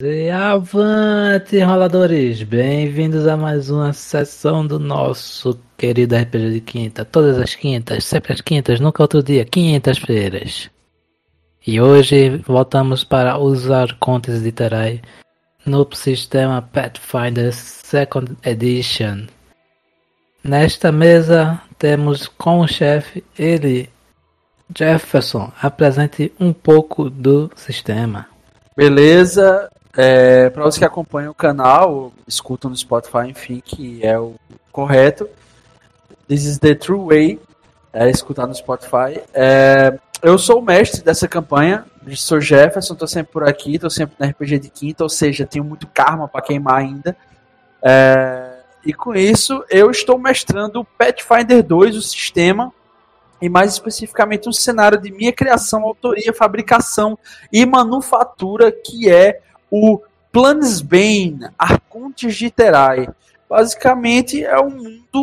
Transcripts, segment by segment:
E avante, roladores! Bem-vindos a mais uma sessão do nosso querido RPG de quinta. Todas as quintas, sempre as quintas, nunca outro dia, quintas-feiras. E hoje voltamos para usar contas de Terai no sistema Pathfinder Second Edition. Nesta mesa temos como chefe ele, Jefferson. Apresente um pouco do sistema. Beleza, é, para os que acompanham o canal, escutam no Spotify, enfim, que é o correto. This is the true way. É escutar no Spotify. É, eu sou o mestre dessa campanha. Sou Jefferson, tô sempre por aqui, tô sempre na RPG de quinta, ou seja, tenho muito karma para queimar ainda. É, e com isso, eu estou mestrando Pathfinder 2, o sistema, e mais especificamente um cenário de minha criação, autoria, fabricação e manufatura, que é o Planesbane, Arcontes de Terai. Basicamente é um mundo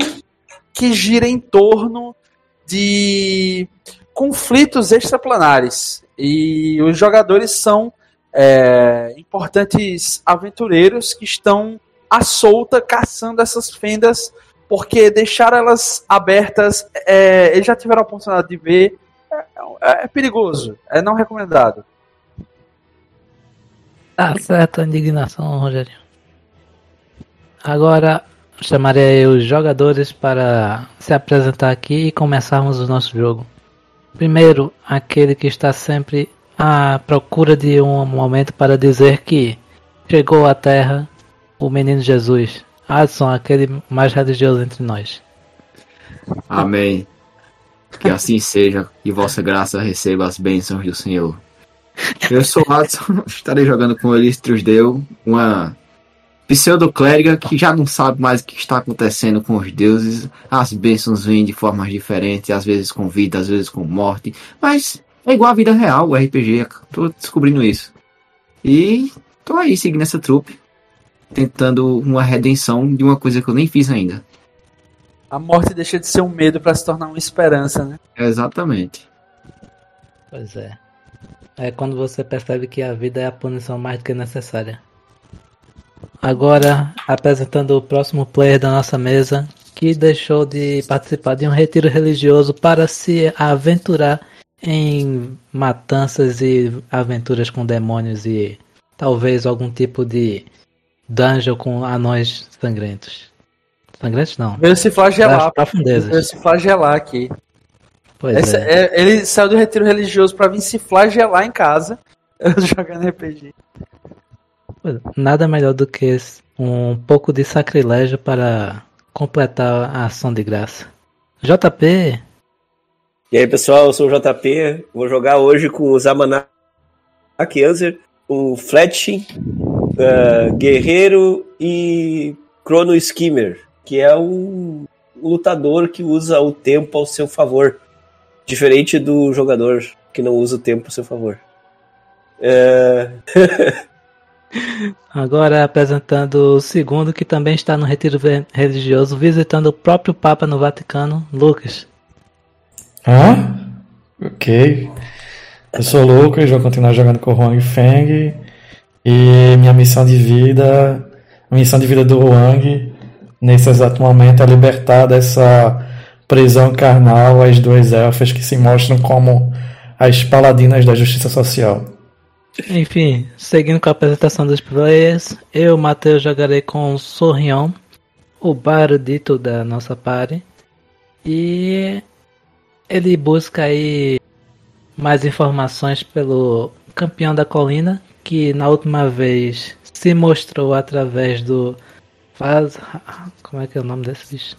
que gira em torno de conflitos extraplanares. E os jogadores são é, importantes aventureiros que estão à solta caçando essas fendas, porque deixar elas abertas, é, eles já tiveram a oportunidade de ver, é, é, é perigoso, é não recomendado. Tá certo a indignação, Rogério. Agora chamarei os jogadores para se apresentar aqui e começarmos o nosso jogo. Primeiro, aquele que está sempre à procura de um momento para dizer que chegou à Terra o menino Jesus. Adson, aquele mais religioso entre nós. Amém. Que assim seja e vossa graça receba as bênçãos do Senhor. Eu sou o Adson, estarei jogando com Elistros Deu, uma pseudo-clériga que já não sabe mais o que está acontecendo com os deuses. As bênçãos vêm de formas diferentes, às vezes com vida, às vezes com morte. Mas é igual a vida real, o RPG. Tô descobrindo isso. E tô aí seguindo essa trupe, tentando uma redenção de uma coisa que eu nem fiz ainda. A morte deixa de ser um medo para se tornar uma esperança, né? Exatamente. Pois é. É quando você percebe que a vida é a punição mais do que necessária. Agora, apresentando o próximo player da nossa mesa, que deixou de participar de um retiro religioso para se aventurar em matanças e aventuras com demônios e talvez algum tipo de dungeon com anões sangrentos. Sangrentos não. Veio se flagelar. profundezas. Veio se flagelar aqui. Pois Essa- é. é, ele saiu do retiro religioso para vir se flagelar em casa, jogando RPG. Nada melhor do que um pouco de sacrilégio para completar a ação de graça. JP, E aí, pessoal, eu sou o JP. Vou jogar hoje com o Zamanak Anzer, o Fletching, ah, Guerreiro e Chrono Skimmer, que é um lutador que usa o tempo ao seu favor. Diferente do jogador que não usa o tempo ao seu favor. É, agora apresentando o segundo que também está no retiro religioso, visitando o próprio Papa no Vaticano, Lucas. Hã? Ok. Eu sou o Lucas, vou continuar jogando com o Huang Feng. E minha missão de vida, a missão de vida do Huang, nesse exato momento, é libertar dessa prisão carnal as duas elfas que se mostram como as paladinas da justiça social. Enfim, seguindo com a apresentação dos players, eu, Matheus, jogarei com o Sorrião, o barudito da nossa party. E ele busca aí mais informações pelo campeão da colina, que na última vez se mostrou através do. Faz... Como é que é o nome desse bicho?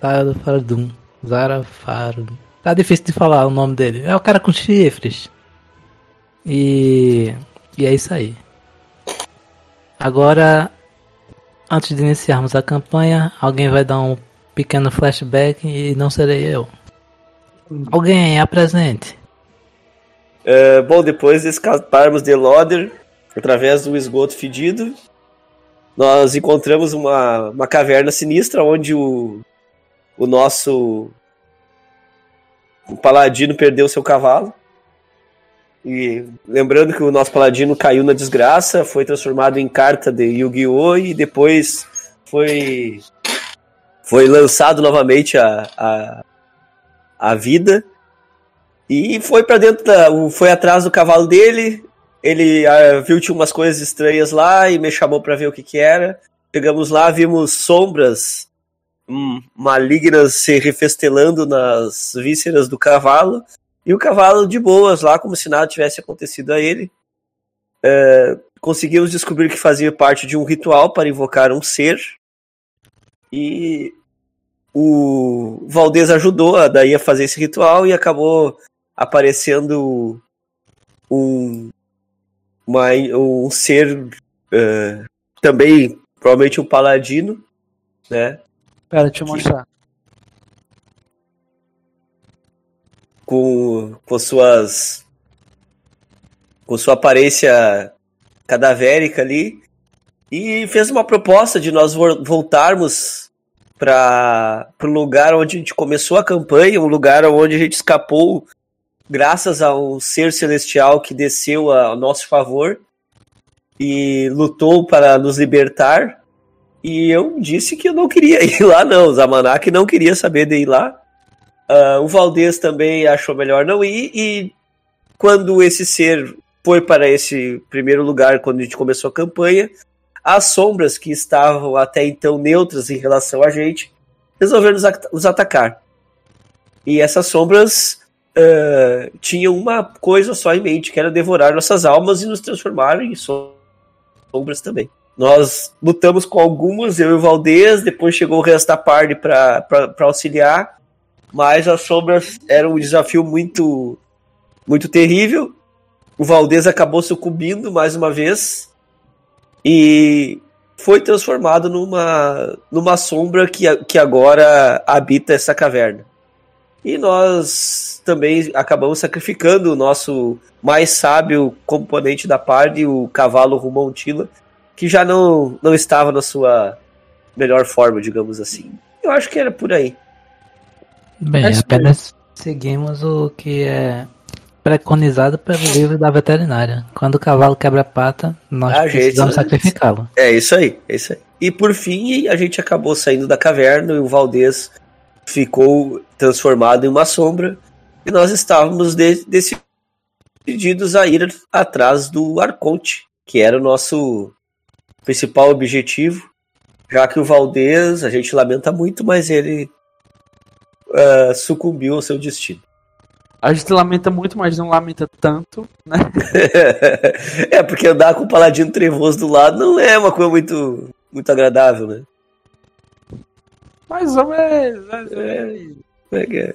Zarafardum. Zarafardum. Tá difícil de falar o nome dele. É o cara com chifres. E, e é isso aí. Agora, antes de iniciarmos a campanha, alguém vai dar um pequeno flashback e não serei eu. Alguém apresente. é, bom, depois de escaparmos de Loder, através do esgoto fedido, nós encontramos uma, uma caverna sinistra onde o, o nosso o paladino perdeu seu cavalo. E lembrando que o nosso paladino caiu na desgraça, foi transformado em carta de Yu-Gi-Oh! e depois foi foi lançado novamente a, a, a vida e foi para dentro da, foi atrás do cavalo dele ele uh, viu tinha umas coisas estranhas lá e me chamou para ver o que que era chegamos lá vimos sombras malignas se refestelando nas vísceras do cavalo e o cavalo de boas lá como se nada tivesse acontecido a ele uh, conseguimos descobrir que fazia parte de um ritual para invocar um ser e o Valdez ajudou a, daí a fazer esse ritual e acabou aparecendo um, uma, um ser uh, também, provavelmente um paladino, né? Pera, deixa eu mostrar. Com, com suas. com sua aparência cadavérica ali. E fez uma proposta de nós voltarmos para o lugar onde a gente começou a campanha, um lugar onde a gente escapou graças a um ser celestial que desceu a, a nosso favor e lutou para nos libertar. E eu disse que eu não queria ir lá, não. Zamanak não queria saber de ir lá. Uh, o Valdez também achou melhor não ir. E quando esse ser foi para esse primeiro lugar, quando a gente começou a campanha, as sombras que estavam até então neutras em relação a gente resolveram nos, at atacar. E essas sombras uh, tinham uma coisa só em mente, que era devorar nossas almas e nos transformar em sombras também. Nós lutamos com algumas, eu e o Valdez, depois chegou o resto da parte para auxiliar, mas as sombras eram um desafio muito, muito terrível. O Valdez acabou sucumbindo mais uma vez, e foi transformado numa, numa sombra que, que agora habita essa caverna. E nós também acabamos sacrificando o nosso mais sábio componente da party, o cavalo Rumontila, que já não, não estava na sua melhor forma, digamos assim. Eu acho que era por aí. Bem, é apenas seguimos o que é preconizado pelo livro da veterinária. Quando o cavalo quebra a pata, nós a precisamos sacrificá-lo. É isso aí, é isso aí. E por fim, a gente acabou saindo da caverna e o Valdez ficou transformado em uma sombra. E nós estávamos de decididos a ir atrás do Arconte, que era o nosso principal objetivo. Já que o Valdez, a gente lamenta muito, mas ele uh, sucumbiu ao seu destino. A gente lamenta muito, mas não lamenta tanto, né? é, porque andar com o paladino trevoso do lado não é uma coisa muito, muito agradável, né? Mais ou menos. É, é, é.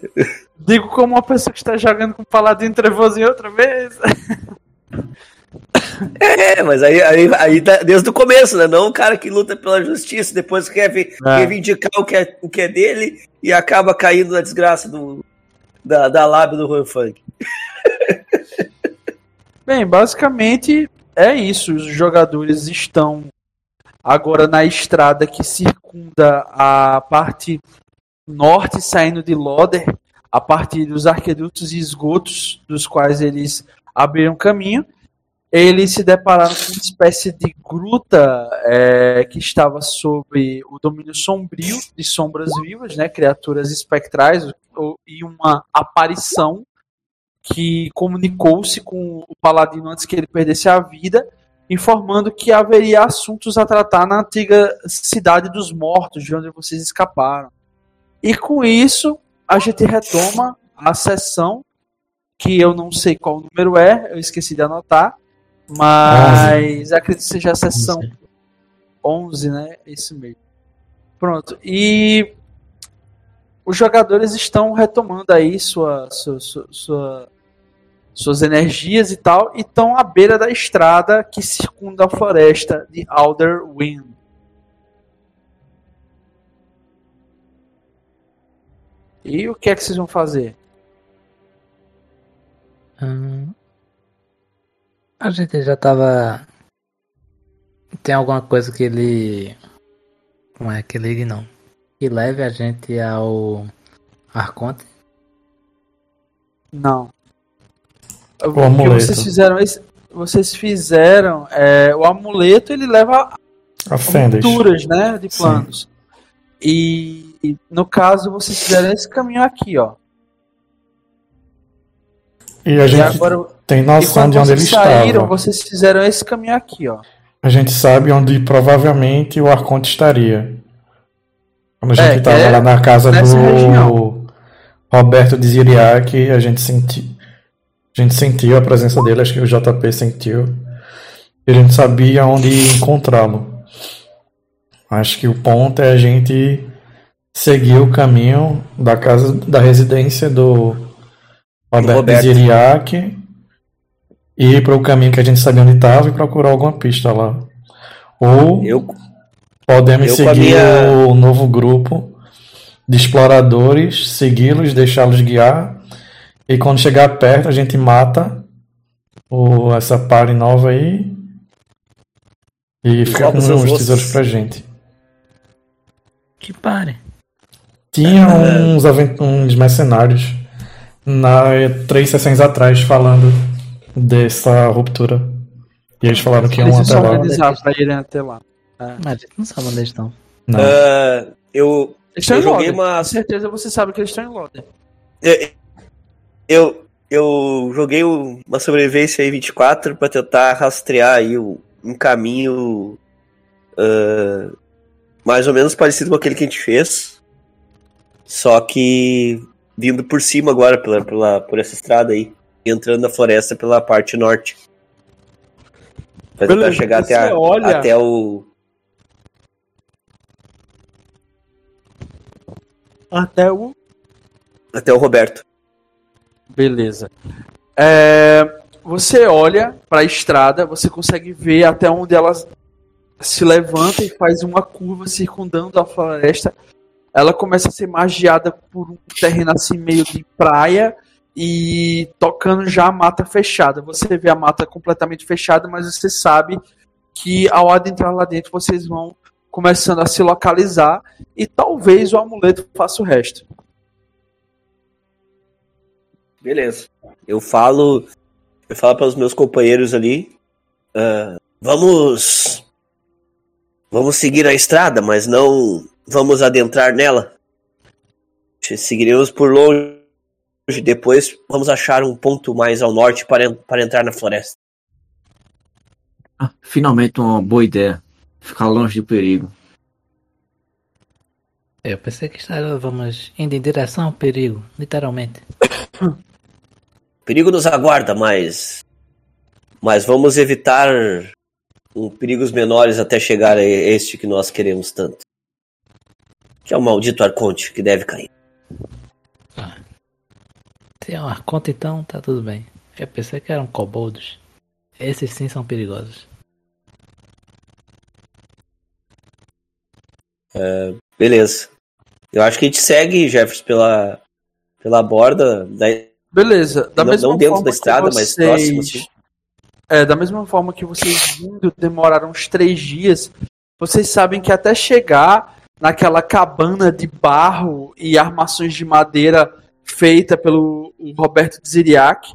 Digo como uma pessoa que está jogando com o paladino trevoso em outra vez. É, mas aí, aí, aí tá desde o começo, né? Não o cara que luta pela justiça, depois quer reivindicar o que, é, o que é dele e acaba caindo na desgraça do, da, da lábia do Juan Funk. Bem, basicamente é isso. Os jogadores estão agora na estrada que circunda a parte norte, saindo de Loder, a partir dos arquedutos e esgotos dos quais eles abriram caminho. Eles se depararam com uma espécie de gruta é, que estava sob o domínio sombrio de sombras vivas, né, criaturas espectrais, e uma aparição que comunicou-se com o paladino antes que ele perdesse a vida, informando que haveria assuntos a tratar na antiga cidade dos mortos, de onde vocês escaparam. E com isso, a gente retoma a sessão, que eu não sei qual número é, eu esqueci de anotar, mas acredito que seja a sessão 11, né? Isso mesmo. Pronto. E os jogadores estão retomando aí sua, sua, sua, sua suas energias e tal, e estão à beira da estrada que circunda a floresta de Alderwind. E o que é que vocês vão fazer? Hum, a gente já tava. Tem alguma coisa que ele. Não é que ligue não que leve a gente ao Arconte? Não. O amuleto. Vocês fizeram esse, vocês fizeram é, o amuleto, ele leva A rupturas, né, de planos. E e, no caso vocês fizeram esse caminho aqui, ó. E a E gente agora tem e noção quando de onde ele vocês saíram, estava. vocês fizeram esse caminho aqui, ó. A gente sabe onde provavelmente o Arconte estaria. Quando a É, gente estava é lá na casa do região. Roberto de Ziriac, a gente senti... a gente sentiu a presença dele, acho que o JP sentiu. E a gente sabia onde encontrá-lo. Acho que o ponto é a gente seguir o caminho da casa da residência do Roberto de Roberto. Ziriac ir para o caminho que a gente sabia onde estava e procurar alguma pista lá. Ou Eu, podemos eu seguir minha- o novo grupo de exploradores, segui-los, deixá-los guiar e quando chegar perto a gente mata o, essa party nova aí e fica com os ossos. tesouros pra gente. Que pare. Tinha É. uns, uns mercenários na, três sessões atrás falando dessa ruptura. E eles falaram que iam Eles até lá. pra irem até lá. Mas a gente não sabe onde eles estão. Não. ah, eu, Eles estão Eu em joguei Loden. uma- Com certeza você sabe que eles estão em Loden. eu, eu joguei uma sobrevivência aí 24 pra tentar rastrear aí o- um caminho ah, mais ou menos parecido com aquele que a gente fez. Só que vindo por cima agora, pela, pela, por essa estrada aí. Entrando na floresta pela parte norte. Pra tentar Beleza, chegar até, a- olha- até o. Até o. Até o Roberto. Beleza. É, você olha para a estrada, você consegue ver até onde ela se levanta e faz uma curva circundando a floresta. Ela começa a ser magiada por um terreno assim meio de praia e tocando já a mata fechada. Você vê a mata completamente fechada, mas você sabe que ao adentrar lá dentro vocês vão começando a se localizar e talvez o amuleto faça o resto. Beleza. Eu falo. Eu falo para os meus companheiros ali. ah, vamos. Vamos seguir a estrada, mas não vamos adentrar nela. Seguiremos por longe. Depois vamos achar um ponto mais ao norte para, para entrar na floresta. Ah, finalmente uma boa ideia. Ficar longe do perigo. Eu pensei que estávamos indo em direção ao perigo, literalmente. O perigo nos aguarda, mas. Mas vamos evitar um, perigos menores até chegar a este que nós queremos tanto. Que é o maldito Arconte que deve cair. É uma conta então, tá tudo bem. Eu pensei que eram kobolds. Esses sim são perigosos. Beleza. Eu acho que a gente segue, Jefferson, pela, pela borda. Da... Beleza. Da Não- mesma não dentro forma da que estrada, mas vocês- próximo, assim. É, da mesma forma que vocês vindo demoraram uns três dias, vocês sabem que até chegar naquela cabana de barro e armações de madeira feita pelo Roberto Ziriac,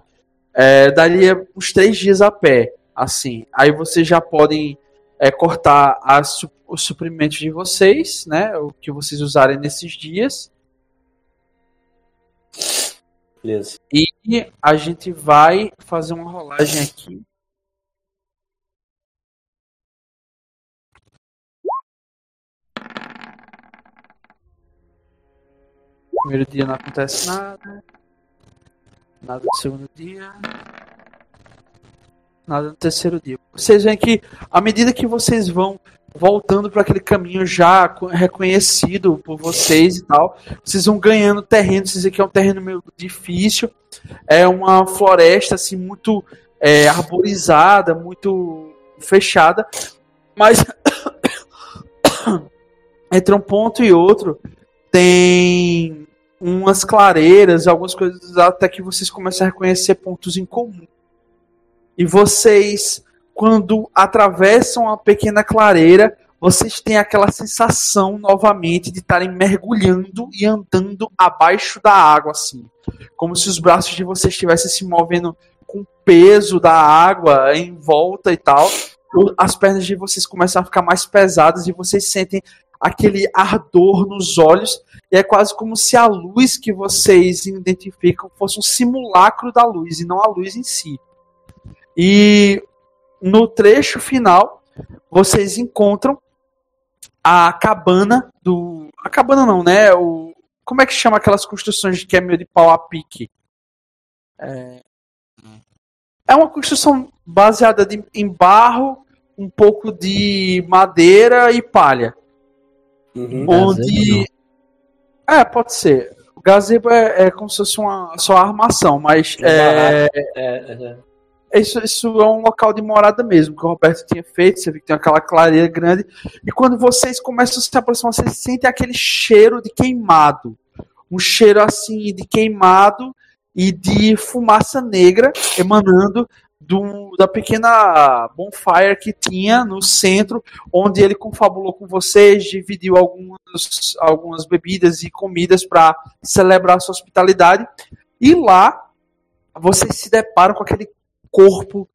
é, daria uns três dias a pé, assim. Aí vocês já podem é, cortar as os suprimentos de vocês, né? O que vocês usarem nesses dias. Beleza. E a gente vai fazer uma rolagem aqui. Primeiro dia não acontece nada. Nada no segundo dia. Nada no terceiro dia. Vocês veem que à medida que vocês vão voltando para aquele caminho já co- reconhecido por vocês e tal, vocês vão ganhando terreno. Vocês veem que é um terreno meio difícil é uma floresta assim muito é, arborizada, muito fechada, mas entre um ponto e outro tem umas clareiras, algumas coisas até que vocês começam a reconhecer pontos em comum. E vocês, quando atravessam a pequena clareira, vocês têm aquela sensação novamente de estarem mergulhando e andando abaixo da água assim como se os braços de vocês estivessem se movendo com o peso da água em volta e tal, as pernas de vocês começam a ficar mais pesadas e vocês sentem aquele ardor nos olhos e é quase como se a luz que vocês identificam fosse um simulacro da luz e não a luz em si. E no trecho final, vocês encontram a cabana do. A cabana não, né? O... Como é que chama aquelas construções que é meio de pau a pique? É, é uma construção baseada de... em barro, um pouco de madeira e palha. Uhum. Onde. É, pode ser. O gazebo é, é como se fosse uma só armação, mas é, É, isso, isso é um local de morada mesmo, que o Roberto tinha feito, você vê que tem aquela clareira grande. E quando vocês começam a se aproximar, vocês sentem aquele cheiro de queimado. Um cheiro assim de queimado e de fumaça negra emanando do, da pequena bonfire que tinha no centro, onde ele confabulou com vocês, dividiu algumas, algumas bebidas e comidas para celebrar sua hospitalidade. E lá vocês se deparam com aquele corpo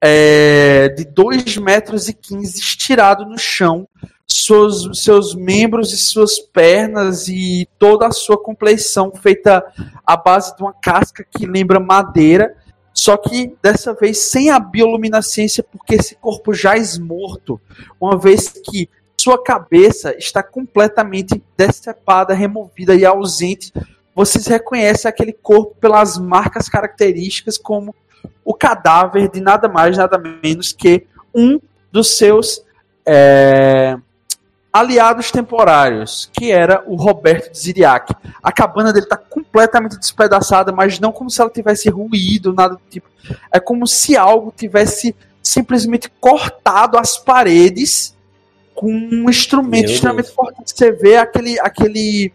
é, de 2 metros e 15 estirado no chão, seus, seus membros e suas pernas e toda a sua compleição feita à base de uma casca que lembra madeira, só que dessa vez sem a bioluminescência, porque esse corpo já é morto, uma vez que sua cabeça está completamente decepada, removida e ausente. Vocês reconhecem aquele corpo pelas marcas características como o cadáver de nada mais, nada menos que um dos seus é, aliados temporários, que era o Roberto de Ziriac. A cabana dele está completamente despedaçada, mas não como se ela tivesse ruído, nada do tipo. É como se algo tivesse simplesmente cortado as paredes com um instrumento Meu extremamente Deus. forte. Você vê aquele, aquele,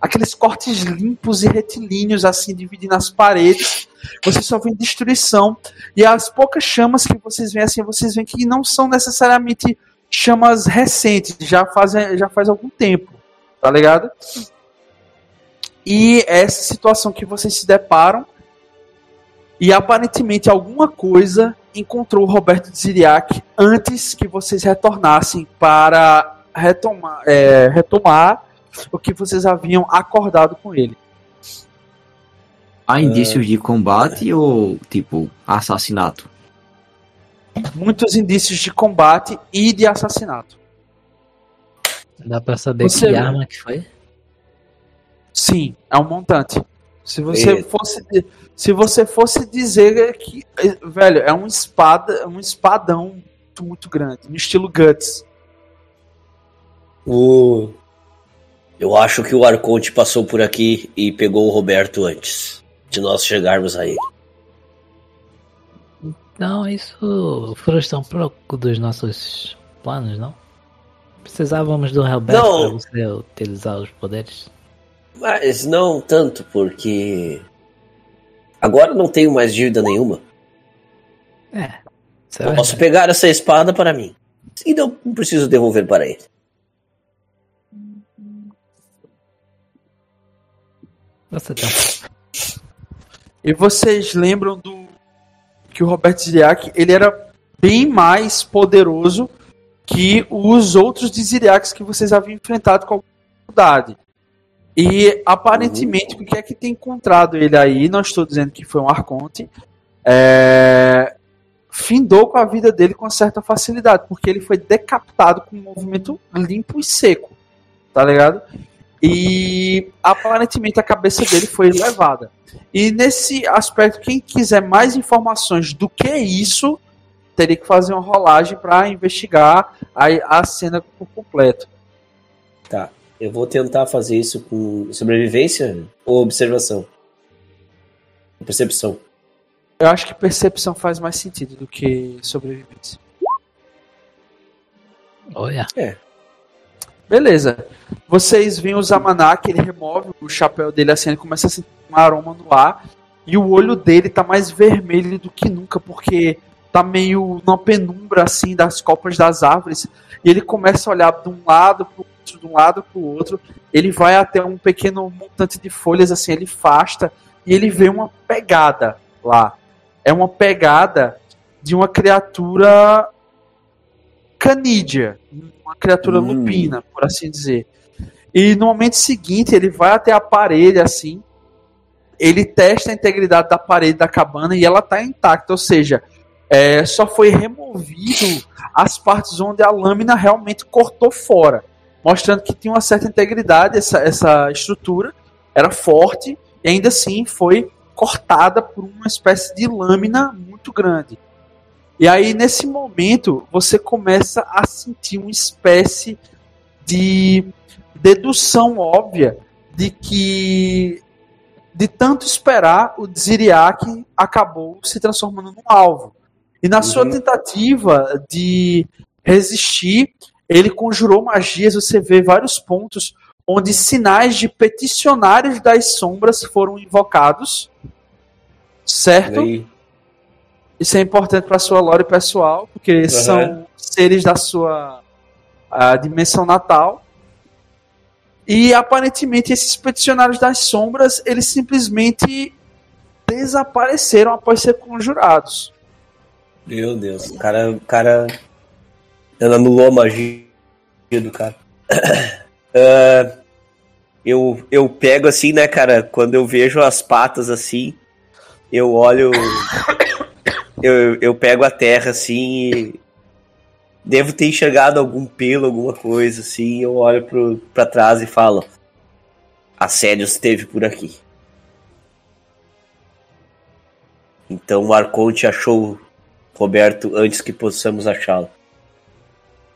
aqueles cortes limpos e retilíneos assim dividindo as paredes. Você só vê destruição e as poucas chamas que vocês veem assim, vocês veem que não são necessariamente chamas recentes, já fazem já faz algum tempo, tá ligado? E essa situação que vocês se deparam e aparentemente alguma coisa encontrou Roberto de Ziriac antes que vocês retornassem para retomar, é, retomar o que vocês haviam acordado com ele. Há indícios de combate ou, tipo, assassinato? Muitos indícios de combate e de assassinato. Dá pra saber Você- que arma que foi? Sim, é um montante. Se você Eita. fosse se você fosse dizer que velho, é um espada, um espadão muito, muito grande, no estilo Guts. O... Eu acho que o Arconte passou por aqui e pegou o Roberto antes de nós chegarmos a ele. Não, isso frustra um pouco dos nossos planos, não? Precisávamos do Não. pra você utilizar os poderes. Mas não tanto, porque agora não tenho mais dívida nenhuma. É. É Eu posso pegar essa espada para mim. E não preciso devolver para ele. Você um E vocês lembram do que o Roberto Ziriac, ele era bem mais poderoso que os outros de Ziriacs que vocês haviam enfrentado com dificuldade. E aparentemente, o que é que tem encontrado ele aí? Não estou dizendo que foi um arconte. É... Findou com a vida dele com certa facilidade, porque ele foi decapitado com um movimento limpo e seco. Tá ligado? E aparentemente a cabeça dele foi levada. E nesse aspecto, quem quiser mais informações do que isso, teria que fazer uma rolagem para investigar a, a cena por completo. Tá. Eu vou tentar fazer isso com sobrevivência ou observação? Percepção. Eu acho que percepção faz mais sentido do que sobrevivência. Olha. Beleza. Vocês veem o Zamanak, ele remove o chapéu dele assim, ele começa a sentir um aroma no ar. E o olho dele tá mais vermelho do que nunca, porque tá meio numa penumbra assim das copas das árvores. E ele começa a olhar de um lado pro outro, de um lado pro outro. Ele vai até um pequeno montante de folhas assim, ele afasta e ele vê uma pegada lá. é uma pegada de uma criatura canídea, uma criatura Hum. lupina, por assim dizer. E no momento seguinte, ele vai até a parede assim, ele testa a integridade da parede da cabana e ela está intacta, ou seja, é, só foi removido as partes onde a lâmina realmente cortou fora, mostrando que tinha uma certa integridade essa, essa estrutura, era forte e ainda assim foi cortada por uma espécie de lâmina muito grande. E aí, nesse momento, você começa a sentir uma espécie de dedução óbvia de que, de tanto esperar, o Dziriak acabou se transformando num alvo. E na sua Uhum. tentativa de resistir, ele conjurou magias. Você vê vários pontos onde sinais de peticionários das sombras foram invocados. Certo? Aí, Isso é importante para sua lore pessoal, porque são seres da sua dimensão natal. E aparentemente esses peticionários das sombras, eles simplesmente desapareceram após ser conjurados. Meu Deus, o cara, o cara ela anulou a magia do cara. Ah, eu, eu pego assim, né, cara, quando eu vejo as patas assim, eu olho. Eu, eu pego a terra assim e. Devo ter enxergado algum pelo, alguma coisa assim. Eu olho pro, pra trás e falo: Assédio esteve por aqui. Então o Arconte achou Roberto antes que possamos achá-lo.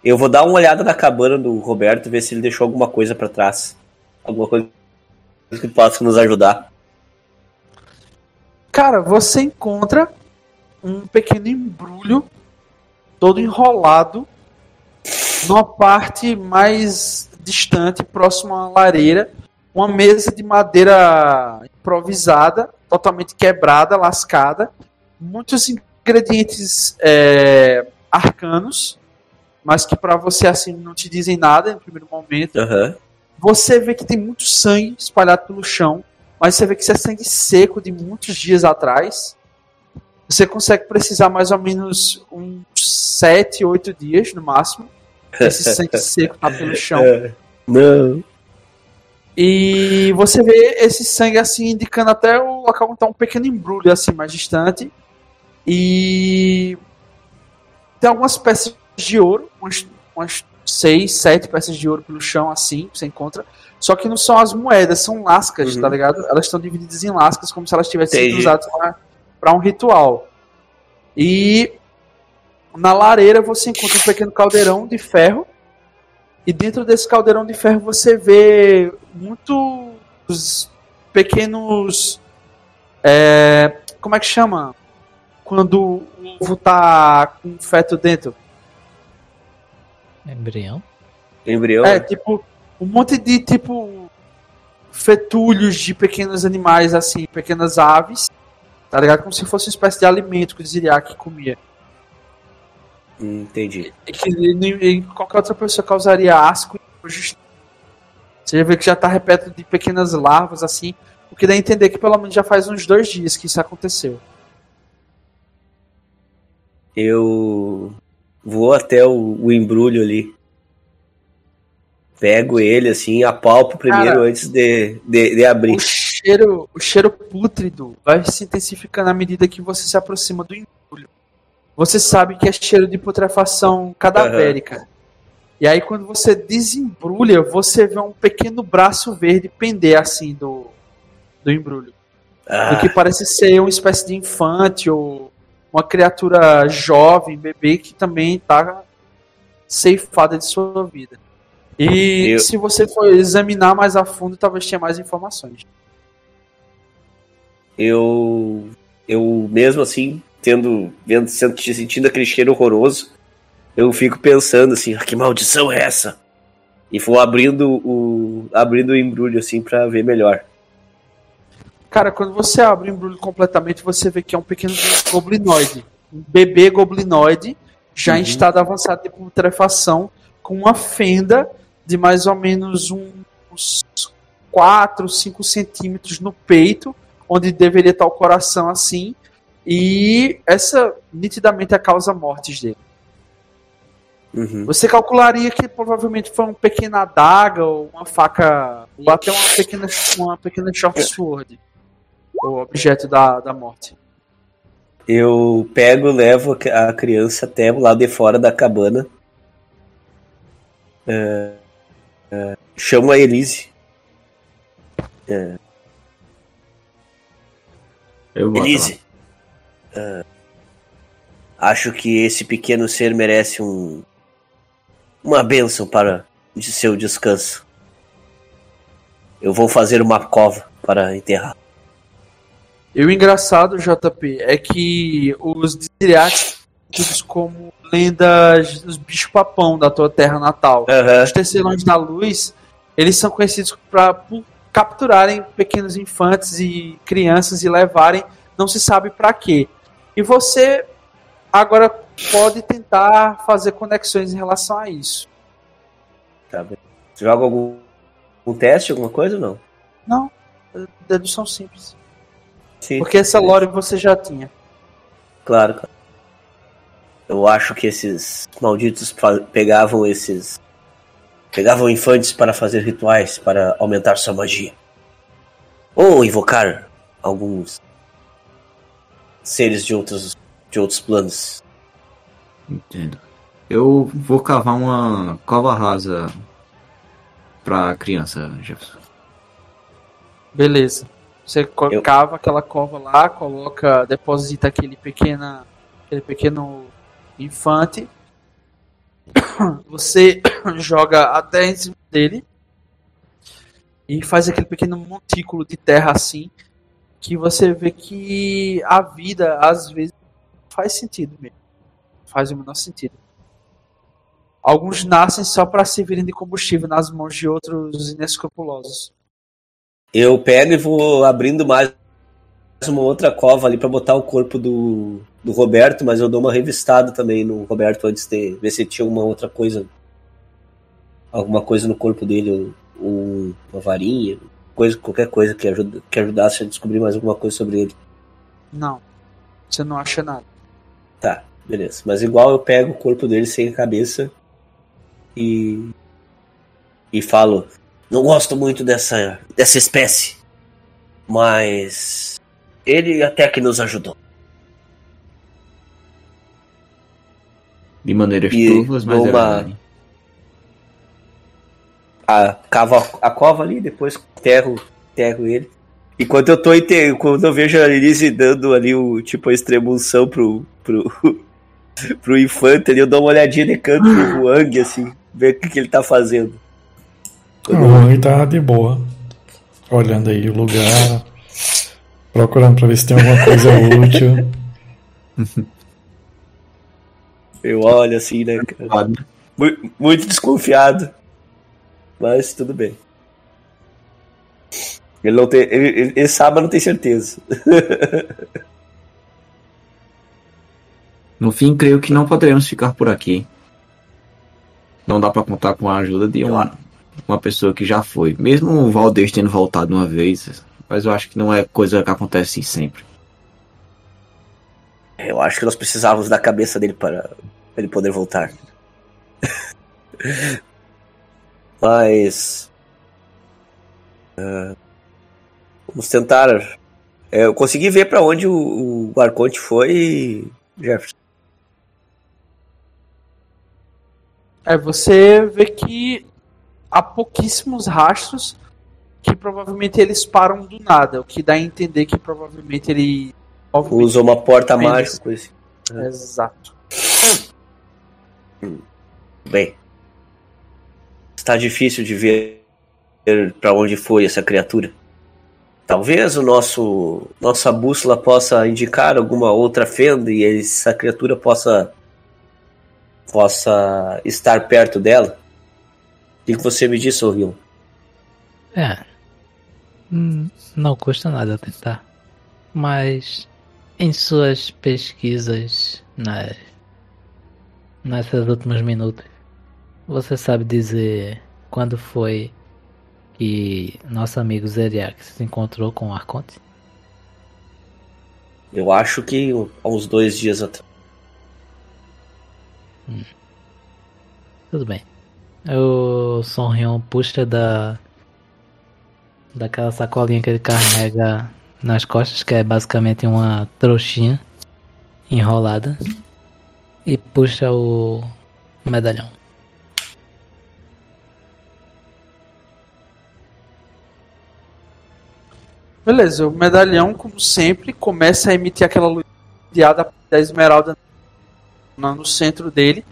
Eu vou dar uma olhada na cabana do Roberto, ver se ele deixou alguma coisa pra trás. Alguma coisa que possa nos ajudar. Cara, você encontra um pequeno embrulho todo enrolado numa parte mais distante, próximo à lareira, uma mesa de madeira improvisada, totalmente quebrada, lascada, muitos ingredientes é, arcanos, mas que para você assim não te dizem nada no primeiro momento. Aham. Você vê que tem muito sangue espalhado pelo chão, mas você vê que isso é sangue seco de muitos dias atrás. Você consegue precisar mais ou menos uns 7, 8 dias no máximo. Esse sangue seco tá pelo chão. É. Não. E você vê esse sangue assim indicando até o local onde tá um pequeno embrulho assim mais distante. E tem algumas peças de ouro, umas, umas seis, sete peças de ouro pelo chão assim, você encontra. Só que não são as moedas, são lascas, Uhum. tá ligado? Elas estão divididas em lascas como se elas tivessem sido usadas para um ritual. E na lareira você encontra um pequeno caldeirão de ferro. E dentro desse caldeirão de ferro você vê muitos pequenos. é, como é que chama? Quando o ovo tá com um feto dentro. Embrião? Embrião. É, tipo, um monte de tipo fetulhos de pequenos animais, assim, pequenas aves. Tá ligado? Como se fosse uma espécie de alimento que o Ziriak comia. Hum, Entendi. E que em, qualquer outra pessoa causaria asco e. Você já vê que já tá repleto de pequenas larvas, assim. O que dá a entender que pelo menos já faz uns dois dias que isso aconteceu. Eu vou até o, o embrulho ali. Pego ele assim, apalpo primeiro Cara, antes de, de, de abrir. O cheiro, o cheiro pútrido vai se intensificando à medida que você se aproxima do embrulho. Você sabe que é cheiro de putrefação cadavérica. E aí quando você desembrulha, você vê um pequeno braço verde pender assim do, do embrulho. Ah, do que parece ser uma espécie de infante ou uma criatura jovem, bebê, que também está ceifada de sua vida. E Eu- se você for examinar mais a fundo, talvez tenha mais informações. Eu eu mesmo assim tendo vendo sentindo aquele cheiro horroroso eu fico pensando assim ah, que maldição é essa e vou abrindo o abrindo o embrulho assim pra ver melhor Cara, quando você abre o embrulho completamente, você vê que é um pequeno goblinoide. Um bebê goblinoide, já em Uhum. estado avançado de putrefação, com uma fenda de mais ou menos uns 4, 5 centímetros no peito, onde deveria estar o coração assim, E essa nitidamente é a causa mortes dele. Uhum. Você calcularia que provavelmente foi uma pequena adaga ou uma faca ou até uma pequena, uma pequena short sword, o objeto da, da morte. Eu pego, levo a criança até o lado de fora da cabana. É, é, chamo a Elise. É, Eu boto. Elise. é, acho que esse pequeno ser merece um uma bênção para de seu descanso. Eu vou fazer uma cova para enterrar. E o engraçado, JP, é que os Diriates tidos como lendas dos bichos-papão da tua terra natal. Aham. Os tecelões da luz, eles são conhecidos pra, por capturarem pequenos infantes e crianças e levarem, não se sabe para quê. E você agora pode tentar fazer conexões em relação a isso. Tá bem. Você joga algum um teste, alguma coisa ou não? Não, dedução simples. Sim. Porque essa lore você já tinha. Claro, claro. Eu acho que esses malditos pegavam esses. Pegavam infantes para fazer rituais, para aumentar sua magia. Ou invocar alguns seres de outros, de outros planos. Entendo. Eu vou cavar uma cova rasa pra criança, Jefferson. Beleza. Você co- Eu- cava aquela cova lá, coloca, deposita aquele pequena, aquele pequeno infante. Você joga até em cima dele e faz aquele pequeno montículo de terra assim, que você vê que a vida às vezes faz sentido mesmo. Faz o menor sentido. Alguns nascem só para servirem de combustível nas mãos de outros inescrupulosos. Eu pego e vou abrindo mais uma outra cova ali para botar o corpo do, do Roberto, mas eu dou uma revistada também no Roberto antes de ver se tinha uma outra coisa. Alguma coisa no corpo dele, um, uma varinha, coisa, qualquer coisa que, ajuda, que ajudasse a descobrir mais alguma coisa sobre ele. Não. Você não acha nada. Tá, beleza. Mas igual eu pego o corpo dele sem a cabeça e. e falo. Não gosto muito dessa, dessa espécie. Mas. Ele até que nos ajudou. De maneiras E turvas, mas é uma- verdade. A, cavo a, cova ali, depois enterro, enterro ele. E quando eu tô enter... quando eu vejo a Elise dando ali o tipo a extremunção pro, pro, pro infante ali, eu dou uma olhadinha de canto pro Wang, assim, ver o que, que ele tá fazendo. O Wang tá de boa. Olhando aí o lugar. Procurando pra ver se tem alguma coisa útil. Eu olho assim, né, cara? Mu- Muito desconfiado. Mas tudo bem. Ele não tem. Ele, ele- ele sabe, mas não tem certeza. No fim, creio que não poderemos ficar por aqui. Não dá pra contar com a ajuda de uma, uma pessoa que já foi. Mesmo o Valdez tendo voltado uma vez, mas eu acho que não é coisa que acontece sempre. Eu acho que nós precisávamos da cabeça dele para ele poder voltar. Mas. ah, vamos tentar. é, eu consegui ver para onde o, o Arconte foi, Jefferson. É, você vê que há pouquíssimos rastros que provavelmente eles param do nada, o que dá a entender que provavelmente ele. Usou uma porta mágica, coisa assim. Exato. Bem. Está difícil de ver para onde foi essa criatura. Talvez o nosso nossa bússola possa indicar alguma outra fenda e essa criatura possa possa estar perto dela. O que que você me disse, Orion? É. Hum, Não custa nada tentar. Mas em suas pesquisas nas nesses últimos minutos, você sabe dizer quando foi que nosso amigo Zeriax se encontrou com o Arconte? Eu acho que há uns dois dias atrás. Tudo bem. O Sonrion puxa da. Daquela sacolinha que ele carrega nas costas, que é basicamente uma trouxinha enrolada, e puxa o medalhão. Beleza, o medalhão, como sempre, começa a emitir aquela luz da esmeralda no centro dele.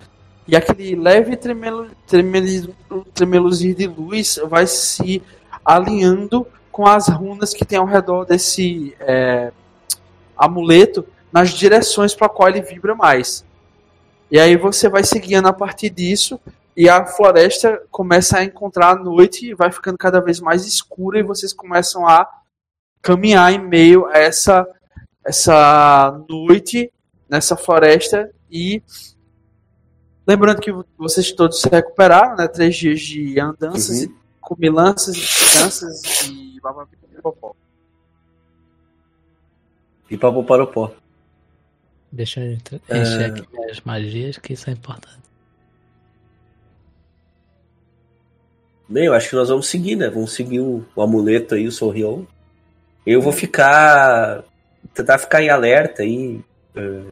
E aquele leve tremelo, tremelo, tremeluzinho de luz vai se alinhando com as runas que tem ao redor desse é, amuleto nas direções para qual ele vibra mais. E aí você vai seguindo a partir disso e a floresta começa a encontrar a noite, vai ficando cada vez mais escura e vocês começam a caminhar em meio a essa essa noite nessa floresta e lembrando que vocês todos se recuperaram, né? Três dias de andanças, uhum. e comilanças, e danças e babapipopó. Pipapoparopó. Deixa eu encher é... aqui as magias, que isso é importante. Bem, eu acho que nós vamos seguir, né? Vamos seguir o, o amuleto aí, o Sorrion. Eu vou ficar. tentar ficar em alerta aí. Uh,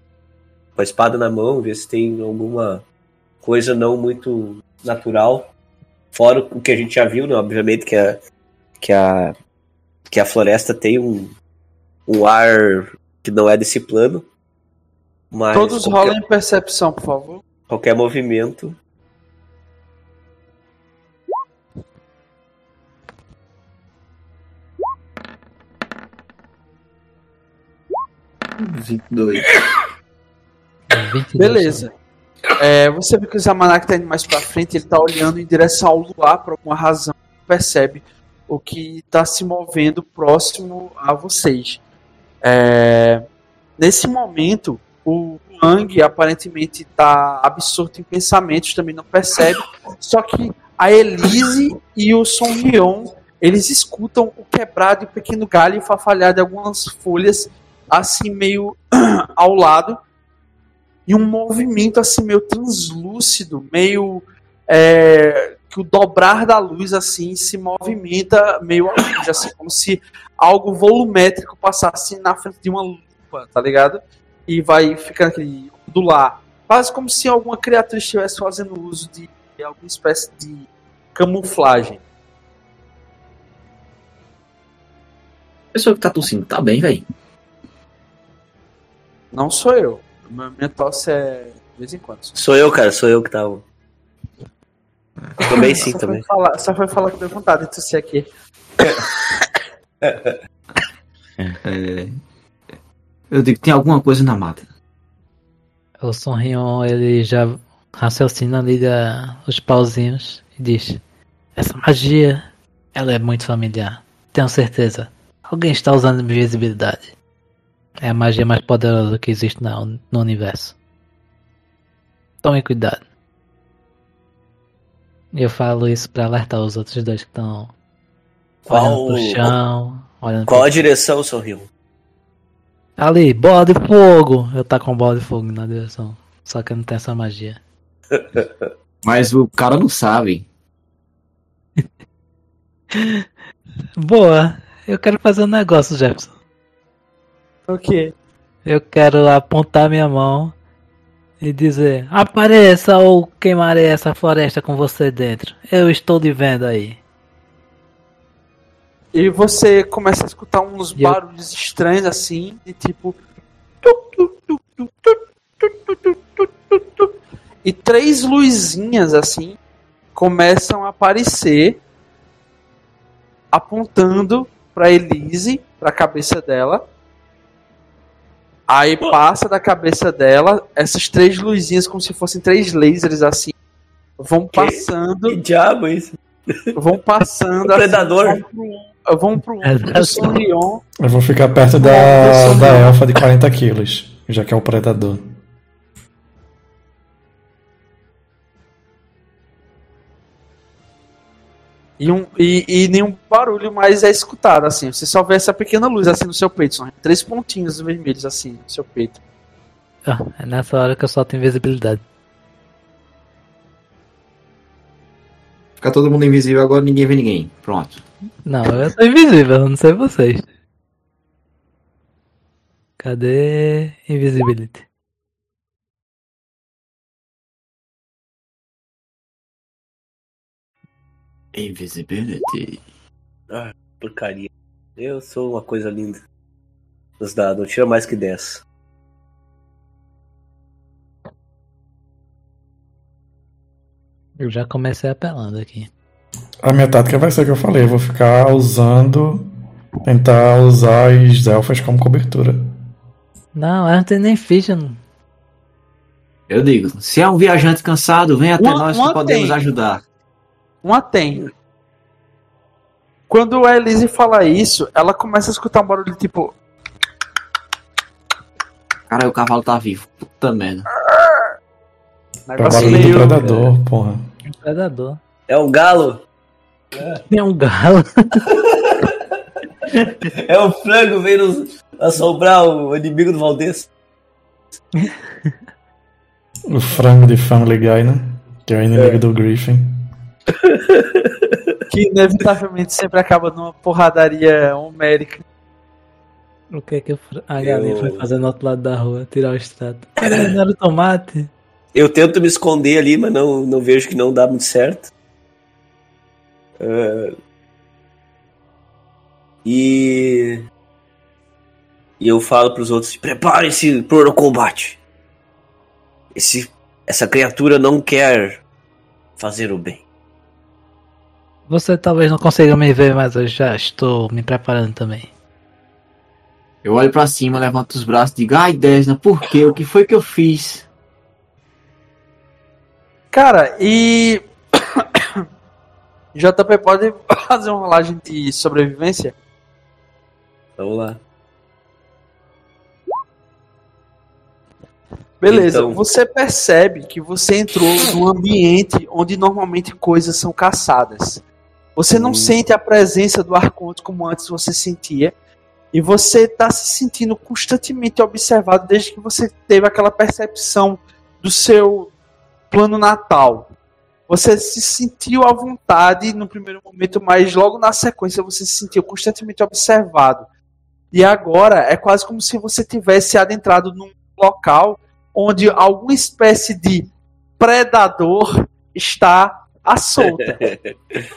com a espada na mão, ver se tem alguma coisa não muito natural. Fora o que a gente já viu, né? Obviamente que a, que a, que a floresta tem um, um ar que não é desse plano. Mas Todos qualquer, rolem percepção, por favor. Qualquer movimento. Vinte e dois. Beleza. É, você vê que o Zamanak tá indo mais pra frente, ele tá olhando em direção ao luar por alguma razão, percebe o que tá se movendo próximo a vocês. É, nesse momento, o Wang aparentemente tá absorto em pensamentos, também não percebe, só que a Elise e o Son Ryon, eles escutam o quebrado e o pequeno galho fafalhar de algumas folhas assim meio ao lado e um movimento assim meio translúcido, meio é, que o dobrar da luz assim se movimenta meio assim, como se algo volumétrico passasse na frente de uma lupa, tá ligado? E vai ficando aquele lá, quase como se alguma criatura estivesse fazendo uso de alguma espécie de camuflagem. A pessoa que tá tossindo, tá bem, velho? Não sou eu. Minha tosse é de vez em quando. Sou eu, cara, sou eu que tava. Também sim, só também. Foi falar, só foi falar que deu vontade de tossir aqui. É, eu digo tem alguma coisa na mata. O Sonrion, ele já raciocina ali da, os pauzinhos e diz: Essa magia, ela é muito familiar. Tenho certeza. Alguém está usando invisibilidade. É a magia mais poderosa que existe no, no universo. Tome cuidado. Eu falo isso para alertar os outros dois que estão olhando pro chão. Olhando Qual pro... a direção, sorriu? Ali, bola de fogo! Eu tá com bola de fogo na direção. Só que não tem essa magia. Mas o cara não sabe. Boa. Eu quero fazer um negócio, Jefferson. O quê? Eu quero apontar minha mão e dizer: Apareça ou queimarei essa floresta com você dentro. Eu estou de vendo aí. E você começa a escutar uns e barulhos eu... estranhos assim, de tipo. E três luzinhas assim começam a aparecer apontando para Elise, para a cabeça dela. Aí passa da cabeça dela essas três luzinhas como se fossem três lasers assim. Vão passando. Que, que diabo é isso? Vão passando. o predador. Assim, vão pro, vão pro, Leon. Eu vou ficar perto da, da elfa de 40 quilos, já que é o predador. E, um, e, e nenhum barulho mais é escutado, assim. Você só vê essa pequena luz assim no seu peito. São três pontinhos vermelhos assim no seu peito. Ah, é nessa hora que eu solto invisibilidade. Fica todo mundo invisível agora, ninguém vê ninguém. Pronto. Não, eu sou invisível, eu não sei vocês. Cadê Invisibility? Invisibility. Ah, porcaria. Eu sou uma coisa linda. Os dados, não tira mais que 10. Eu já comecei apelando aqui. A minha tática vai ser o que eu falei, eu vou ficar usando. Tentar usar as elfas como cobertura. Não, ela não tem nem ficha. não. Eu digo, se é um viajante cansado, vem até Uma- nós uma que podemos tem. ajudar. Uma tem. Quando a Elise fala isso, ela começa a escutar um barulho tipo. Cara, o cavalo tá vivo. Puta merda. Negócio meio. predador, porra. Predador. É um galo? Tem um galo. É o frango veio assombrar o inimigo do Valdez? O frango de Family Guy, né? Que é o inimigo do Griffin. Que inevitavelmente sempre acaba numa porradaria homérica. O que é que a galinha Eu- foi fazer no outro lado da rua? Tirar o extrato. Não era o tomate? Eu tento me esconder ali, mas não, não vejo que não dá muito certo. Ah, e. E eu falo pros outros: preparem-se para o combate. Esse, essa criatura não quer fazer o bem. Você talvez não consiga me ver, mas eu já estou me preparando também. Eu olho pra cima, levanto os braços e digo, ai Desna, por quê? O que foi que eu fiz? Cara, e. JP pode fazer uma rolagem de sobrevivência? Vamos lá. Beleza, Então- você percebe que você entrou num ambiente onde normalmente coisas são caçadas. Você não Hum. sente a presença do arconte como antes você sentia. E você está se sentindo constantemente observado desde que você teve aquela percepção do seu plano natal. Você se sentiu à vontade no primeiro momento, mas logo na sequência você se sentiu constantemente observado. E agora é quase como se você tivesse adentrado num local onde alguma espécie de predador está à solta.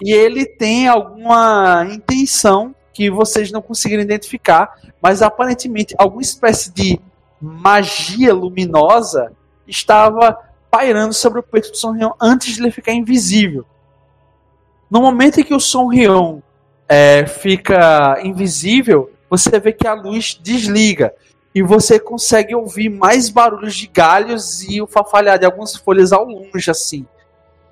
e ele tem alguma intenção que vocês não conseguiram identificar, mas aparentemente alguma espécie de magia luminosa estava pairando sobre o peito do Sonrion antes de ele ficar invisível. No momento em que o Sonrion é, fica invisível, você vê que a luz desliga e você consegue ouvir mais barulhos de galhos e o fafalhar de algumas folhas ao longe assim.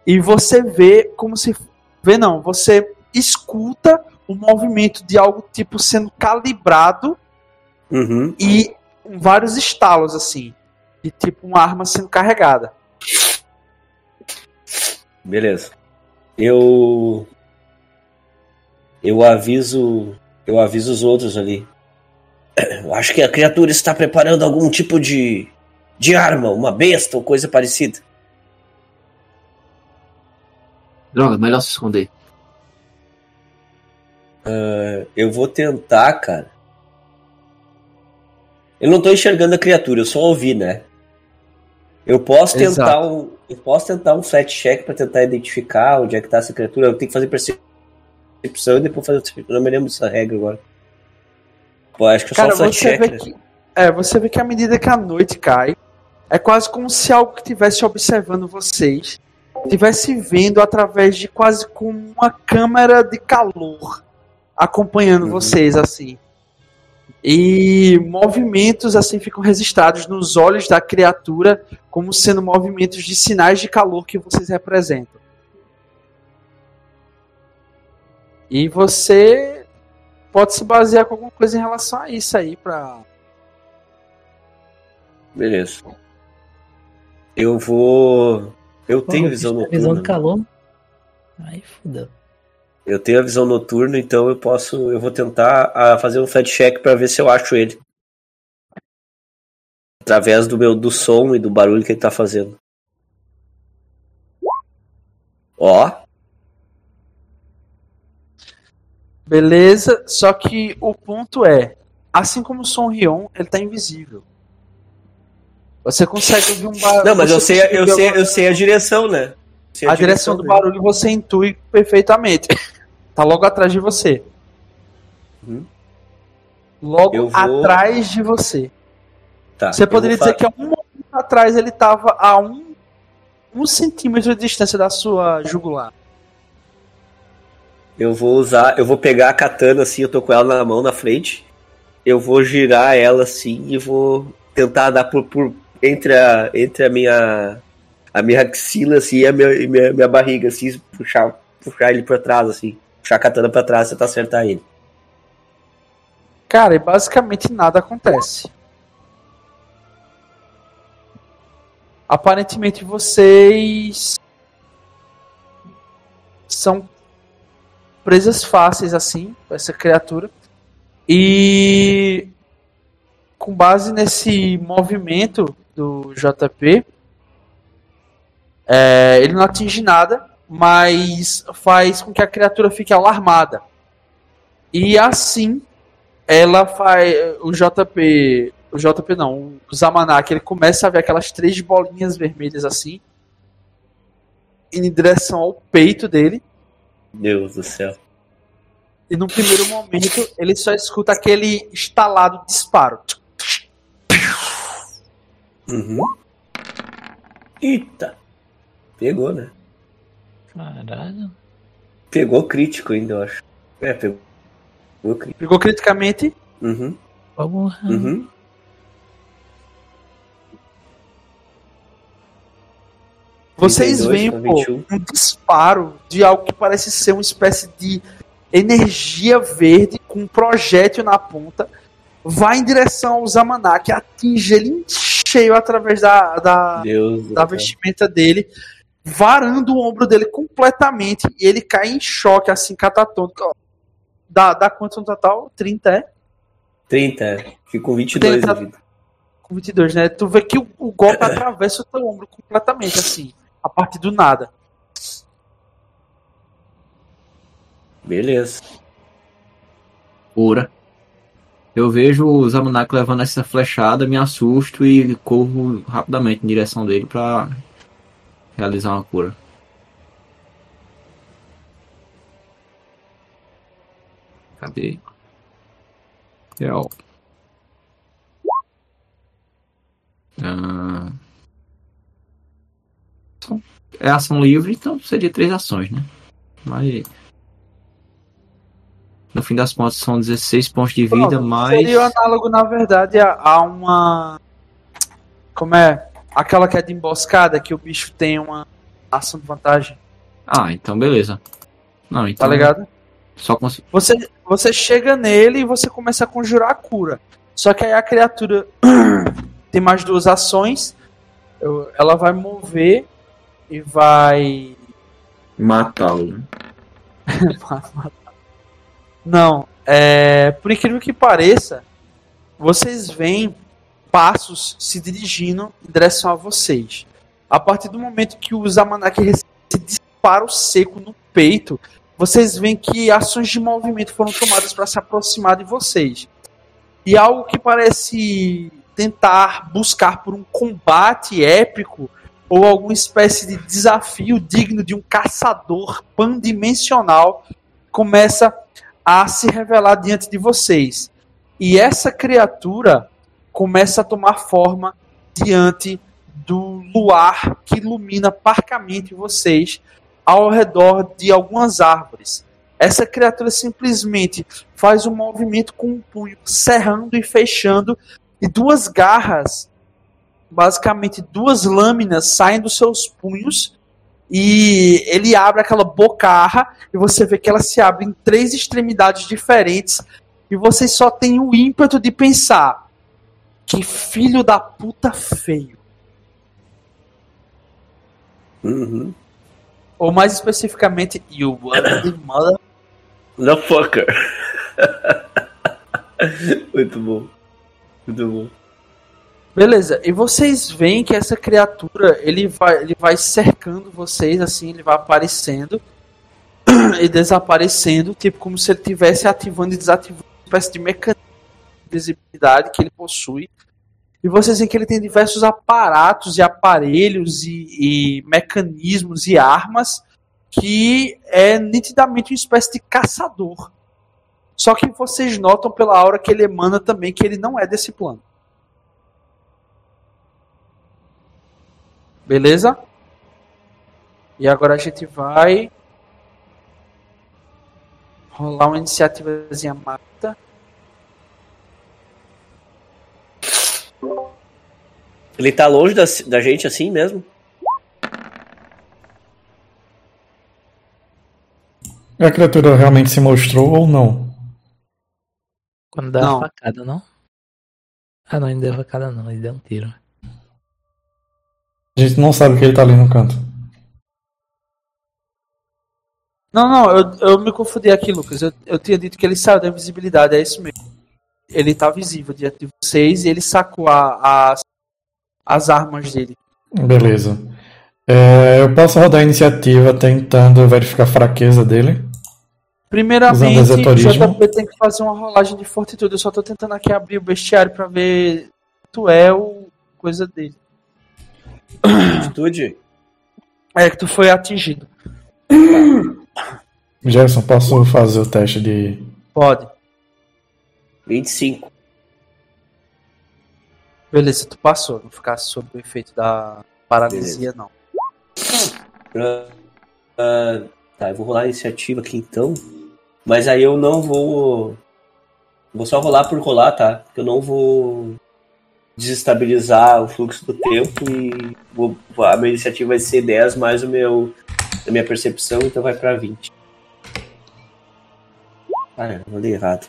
E você vê como se vê não, você escuta o movimento de algo tipo sendo calibrado Uhum. e vários estalos assim, de tipo uma arma sendo carregada. Beleza. Eu. Eu aviso. Eu aviso os outros ali. Eu acho que a criatura está preparando algum tipo de. de arma, uma besta ou coisa parecida. Droga, melhor se esconder. Eu vou tentar, cara. Eu não tô enxergando a criatura, eu só ouvi, né? Eu posso tentar Exato. um. Eu posso tentar um flat check pra tentar identificar onde é que tá essa criatura. Eu tenho que fazer percepção e depois fazer. Eu não me lembro dessa regra agora. Pô, acho que é só Cara, um flat você check. vê né? que é, você vê que à medida que a noite cai, é quase como se algo que estivesse observando vocês estivesse vendo através de quase como uma câmera de calor acompanhando Uhum. vocês assim. E movimentos assim ficam registrados nos olhos da criatura como sendo movimentos de sinais de calor que vocês representam. E você pode se basear com alguma coisa em relação a isso aí pra. Beleza. Eu vou. Eu tenho Porra, visão bicho, noturna. Visão de calor. Aí fudeu. Eu tenho a visão noturna, então eu posso. Eu vou tentar ah, fazer um flat check pra ver se eu acho ele. Através do meu do som e do barulho que ele tá fazendo. Ó, Beleza, só que o ponto é, assim como o Son Rion, ele tá invisível. Você consegue ouvir um barulho. Não, mas eu sei, eu sei, eu sei a direção, né? Sei A direção do dele. barulho você intui perfeitamente. Tá logo atrás de você. Uhum. Logo vou- atrás de você. Tá, Você poderia dizer que há um momento atrás ele tava a um, um centímetro de distância da sua jugular. Eu vou usar, eu vou pegar a katana assim, eu tô com ela na mão na frente. Eu vou girar ela assim e vou tentar dar por, por entre a entre a minha a minha axila assim e a minha, minha, minha barriga assim, puxar puxar ele pra trás assim, puxar a katana pra trás tentar acertar ele. Cara, e basicamente nada acontece. Aparentemente vocês são presas fáceis assim, essa criatura. E com base nesse movimento do JP, é, ele não atinge nada, mas faz com que a criatura fique alarmada. E assim ela faz o JP, o JP não, o Zamanak, ele começa a ver aquelas três bolinhas vermelhas assim em direção ao peito dele. Deus do céu. E no primeiro momento ele só escuta aquele estalado disparo. Uhum. Eita. Pegou, né? Caralho. Pegou crítico ainda, eu acho. É, pegou, pegou crítico. Pegou criticamente. Uhum. Porra. Uhum. Vocês 32 veem pô, 21. um disparo de algo que parece ser uma espécie de energia verde com um projétil na ponta. Vai em direção ao Zamanak, atinge ele em cheio através da, da, Deus da céu. vestimenta dele, varando o ombro dele completamente e ele cai em choque, assim, catatônico. Dá, dá quanto no total? 30, é? 30, é. Fico com 22 30. de vida. Com 22, né? Tu vê que o, o golpe atravessa o teu ombro completamente, assim, a partir do nada. Beleza. Cura. Eu vejo o Zamanak levando essa flechada, me assusto e corro rapidamente em direção dele pra realizar uma cura. Cadê? É, ó. Ah. É ação livre, então seria três ações, né? Mas. No fim das contas são 16 pontos de vida, Pronto, mais. Seria análogo, na verdade, a, a uma. Como é? Aquela que é de emboscada, que o bicho tem uma ação de vantagem. Ah, então beleza. Não, então. Tá ligado? Só cons... Você, você chega nele e você começa a conjurar a cura. Só que aí a criatura tem mais duas ações. Eu- Ela vai mover e vai. matá-lo. né? Não, é, por incrível que pareça, vocês veem passos se dirigindo em direção a vocês. A partir do momento que o Zamanak recebe esse disparo seco no peito, vocês veem que ações de movimento foram tomadas para se aproximar de vocês. E algo que parece tentar buscar por um combate épico ou alguma espécie de desafio digno de um caçador pandimensional começa a se revelar diante de vocês. E essa criatura começa a tomar forma diante do luar que ilumina parcamente vocês ao redor de algumas árvores. Essa criatura simplesmente faz um movimento com um punho cerrando e fechando, e duas garras, basicamente duas lâminas, saem dos seus punhos e ele abre aquela bocarra e você vê que ela se abre em três extremidades diferentes e você só tem o ímpeto de pensar que filho da puta feio. Uhum. Ou mais especificamente, you be mother No fucker. Muito bom. Muito bom. Beleza, e vocês veem que essa criatura, ele vai, ele vai cercando vocês, assim, ele vai aparecendo e desaparecendo, tipo como se ele estivesse ativando e desativando uma espécie de mecanismo de visibilidade que ele possui. E vocês veem que ele tem diversos aparatos e aparelhos e, e mecanismos e armas que é nitidamente uma espécie de caçador. Só que vocês notam pela aura que ele emana também que ele não é desse plano. Beleza? E agora a gente vai rolar uma iniciativazinha mata. Ele tá longe da, da gente assim mesmo? A criatura realmente se mostrou ou não? Quando dá Não. facada, não? Ah, não, ele deu facada não, ele deu um tiro. A gente não sabe que ele tá ali no canto. Não, não, eu, eu me confundi aqui, Lucas. Eu, eu tinha dito que ele saiu da invisibilidade, é isso mesmo. Ele tá visível diante de vocês e ele sacou a, as, as armas dele. Beleza. É, eu posso rodar a iniciativa tentando verificar a fraqueza dele. Primeiramente, o. JP tem que fazer uma rolagem de fortitude. Eu só tô tentando aqui abrir o bestiário pra ver tu é o coisa dele. Atitude? É que tu foi atingido. Gerson, posso fazer o teste de. Pode. 25. Beleza, tu passou. Não ficasse sob o efeito da paralisia, não. Ah, ah, tá, eu vou rolar a iniciativa aqui então. Mas aí eu não vou. Vou só rolar por rolar, tá? Porque eu não vou desestabilizar o fluxo do tempo e vou- a minha iniciativa vai ser 10 mais o meu a minha percepção, então vai pra 20. Ah, eu rolei errado.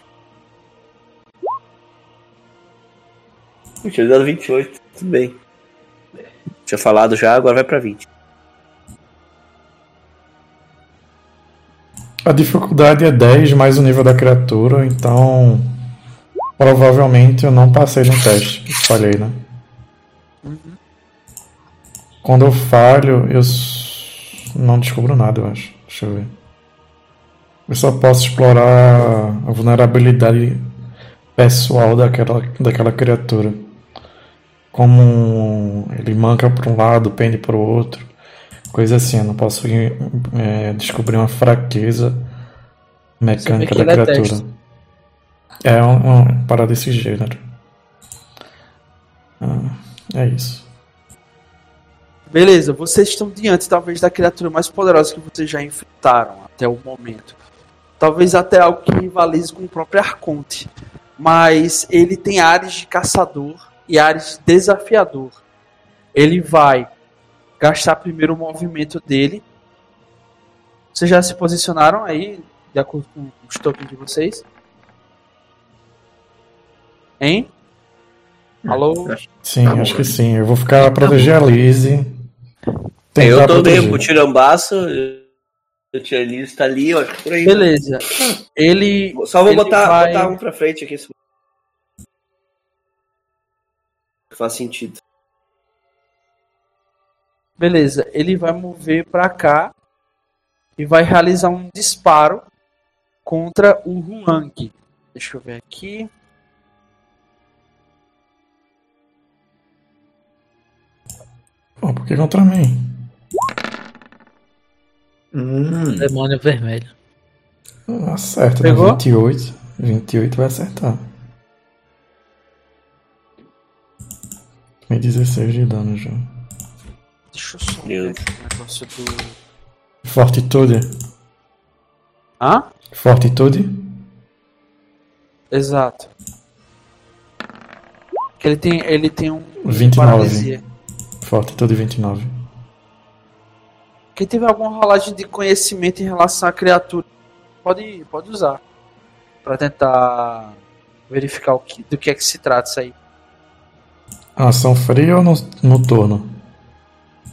Eu tinha dado 28, tudo bem. Tinha falado já, agora vai pra 20. A dificuldade é 10 mais o nível da criatura, então. Provavelmente eu não passei no teste. Falhei, né? Quando eu falho, eu não descubro nada, eu acho. Deixa eu ver. Eu só posso explorar a vulnerabilidade pessoal daquela, daquela criatura. Como ele manca para um lado, pende para o outro. Coisa assim, eu não posso é, descobrir uma fraqueza mecânica da é criatura. É um, um para desse gênero. Ah, é isso. Beleza, vocês estão diante, talvez, da criatura mais poderosa que vocês já enfrentaram até o momento. Talvez até algo que rivalize com o próprio Arconte. Mas ele tem áreas de caçador e áreas de desafiador. Ele vai gastar primeiro o movimento dele. Vocês já se posicionaram aí, de acordo com os tokens de vocês? Hein? Alô? Sim, Tá acho que né? sim. Eu vou ficar a proteger a Lizzie. Eu tô meio proteger. pro tirambaço. O Tia Liz tá ali, ó, por aí. Beleza. Ele. Só vou ele botar, vai- botar um pra frente aqui. se- Faz sentido. Beleza, ele vai mover pra cá e vai realizar um disparo contra o Huang. Deixa eu ver aqui. Pô, por que contra mim? Hum, Demônio vermelho. Acerta, né? Pegou? 28. 28 vai acertar. Tomei 16 de dano já. Deixa eu só ver aqui o negócio do. Fortitude. Hã? Fortitude? Exato. Que ele tem, ele tem um 29. paralisia. Fortitude 29. Quem tiver alguma rolagem de conhecimento em relação à criatura, pode, pode usar. Pra tentar verificar o que, do que é que se trata isso aí. Ação fria ou no, no turno?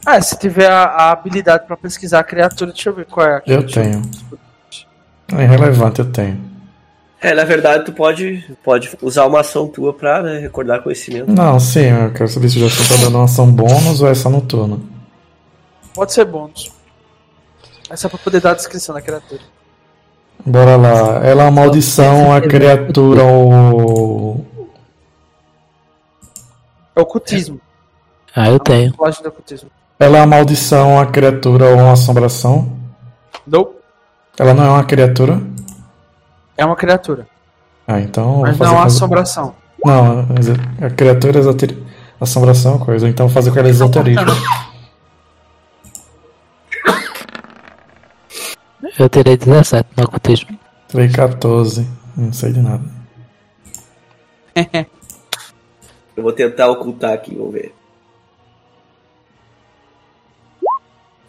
Ah, se tiver a, a habilidade pra pesquisar a criatura, deixa eu ver qual é a Eu tenho. É irrelevante, eu tenho. É, na verdade, tu pode, pode usar uma ação tua pra né, recordar conhecimento. Não, sim, eu quero saber se o Justin tá dando uma ação bônus ou é só no turno. Pode ser bônus. É só pra poder dar a descrição da criatura. Bora lá. Ela é uma maldição, a criatura ou. É ocultismo. Ah, eu tenho. Do ocultismo. Ela é uma maldição, a criatura ou uma assombração. Não. Ela não é uma criatura. É uma criatura. Ah, então. vou Mas fazer não há com- assombração. Não, mas a criatura é exoteri... assombração, coisa. Então vou fazer com ela esoterismo. Eu terei 17 no ocultismo. Tirei 14. Não sei de nada. Eu vou tentar ocultar aqui, vamos ver.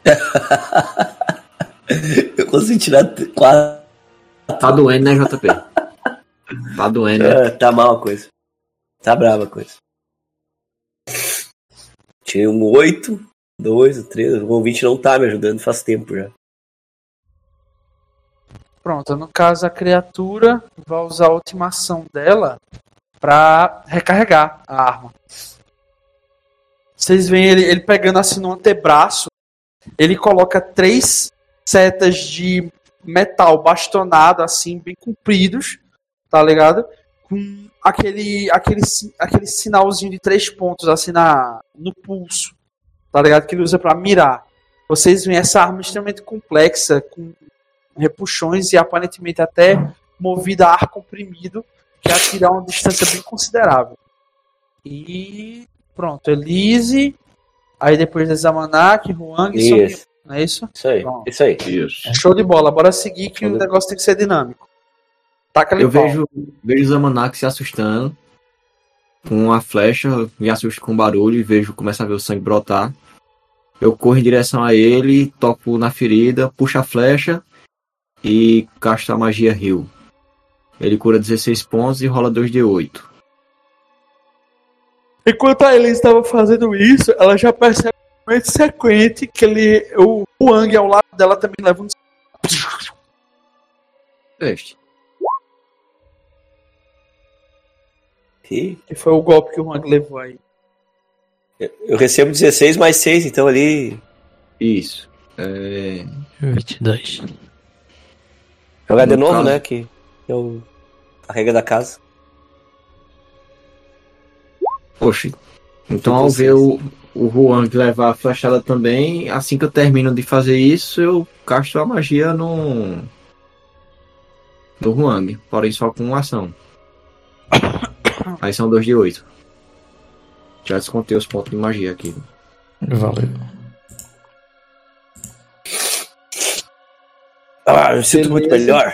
Eu consigo tirar t- quatro. Tá doendo, né, JP? Tá doendo, né? Ah, tá mal a coisa. Tá brava a coisa. Tirei um 8, 2, 3. O ouvinte não tá me ajudando faz tempo já. Pronto, no caso a criatura vai usar a última ação dela pra recarregar a arma. Vocês veem ele, ele pegando assim no antebraço, ele coloca três setas de metal bastonado assim, bem compridos, tá ligado? Com aquele aquele aquele sinalzinho de três pontos assim na no pulso, tá ligado? Que ele usa pra mirar. Vocês veem essa arma extremamente complexa com repuxões e aparentemente até movida a ar comprimido, que atira uma distância bem considerável. E pronto, Elise, aí depois de Zamanak, Huang e não é isso? isso aí, Bom. isso aí. Isso. Show de bola, bora seguir que Show o de- negócio tem que ser dinâmico. Taca Eu pau. vejo, vejo o Zamanak se assustando com uma flecha, me assusto com o barulho e vejo, começa a ver o sangue brotar. Eu corro em direção a ele, toco na ferida, puxo a flecha e casto a magia Heal. Ele cura 16 pontos e rola 2d8. Enquanto a Elise estava fazendo isso, ela já percebe sequente que ele, o Huang ao lado dela também leva um Este. E que foi o golpe que o Huang levou aí. eu recebo 16 mais 6, então ali. Isso. É... 22. Jogar de No novo, caso- né? Que é o... a regra da casa. Poxa. Então ao ver o, o Juan levar a flechada também, assim que eu termino de fazer isso, eu casto a magia no. No Huang, porém só com uma ação. Aí são 2 de 8. Já descontei os pontos de magia aqui. Valeu. Ah, eu sinto muito melhor.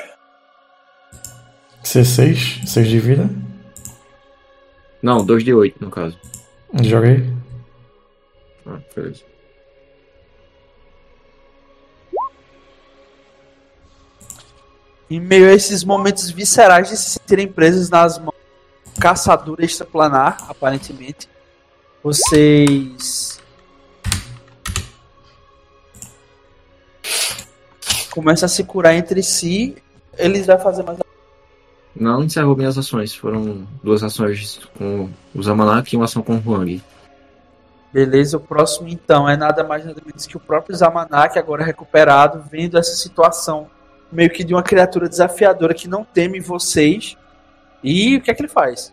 C6, 6 de vida. Não, 2 de 8 no caso. Joguei. Ah, beleza. Em meio a esses momentos viscerais de se sentirem presos nas mãos do caçador extraplanar, aparentemente, vocês começam a se curar entre si. Eles vão fazer mais. Não encerrou minhas ações. Foram duas ações com o Zamanak e uma ação com o Huang. Beleza, o próximo então é nada mais nada menos que o próprio Zamanak, agora recuperado, vendo essa situação meio que de uma criatura desafiadora que não teme vocês. E o que é que ele faz?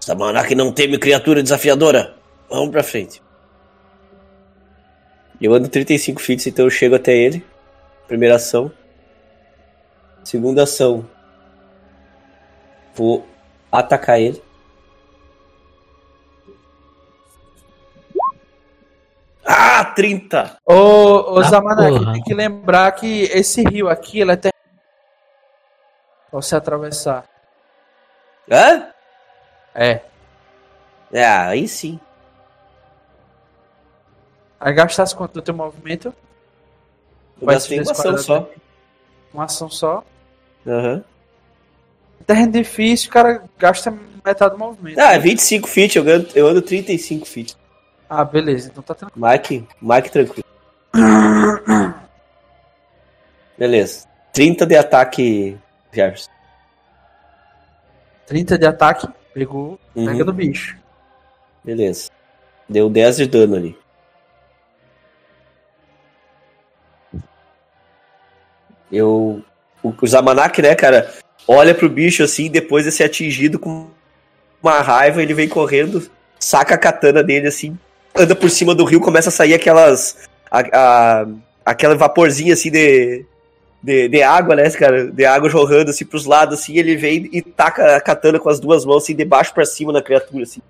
Samanak não teme criatura desafiadora. Vamos pra frente. Eu ando 35 feet, então eu chego até ele. Primeira ação. Segunda ação. Vou atacar ele. Ah, 30! Ô, ô Zamanak, porra. tem que lembrar que esse rio aqui, ele é ter... pra você atravessar. Hã? É. É, aí sim. Aí gastasse quanto do teu movimento? Eu Vai gastei uma ação só. Uma ação só. Aham. Terreno difícil, o cara gasta metade do movimento. Ah, 25 feet, eu ando, eu ando 35 feet. Ah, beleza, então tá tranquilo. Mike, Mike tranquilo. Beleza. 30 de ataque, Jefferson. 30 de ataque, pegou, Uhum. pega no bicho. Beleza. Deu 10 de dano ali. Eu. O, o Zamanak, né, cara, olha pro bicho assim, depois de ser atingido com uma raiva, ele vem correndo, saca a katana dele assim, anda por cima do rio, começa a sair aquelas. A, a- aquela vaporzinha assim de, de, de água, né, cara? De água jorrando assim pros lados, assim, ele vem e taca a katana com as duas mãos, assim, de baixo pra cima na criatura, assim.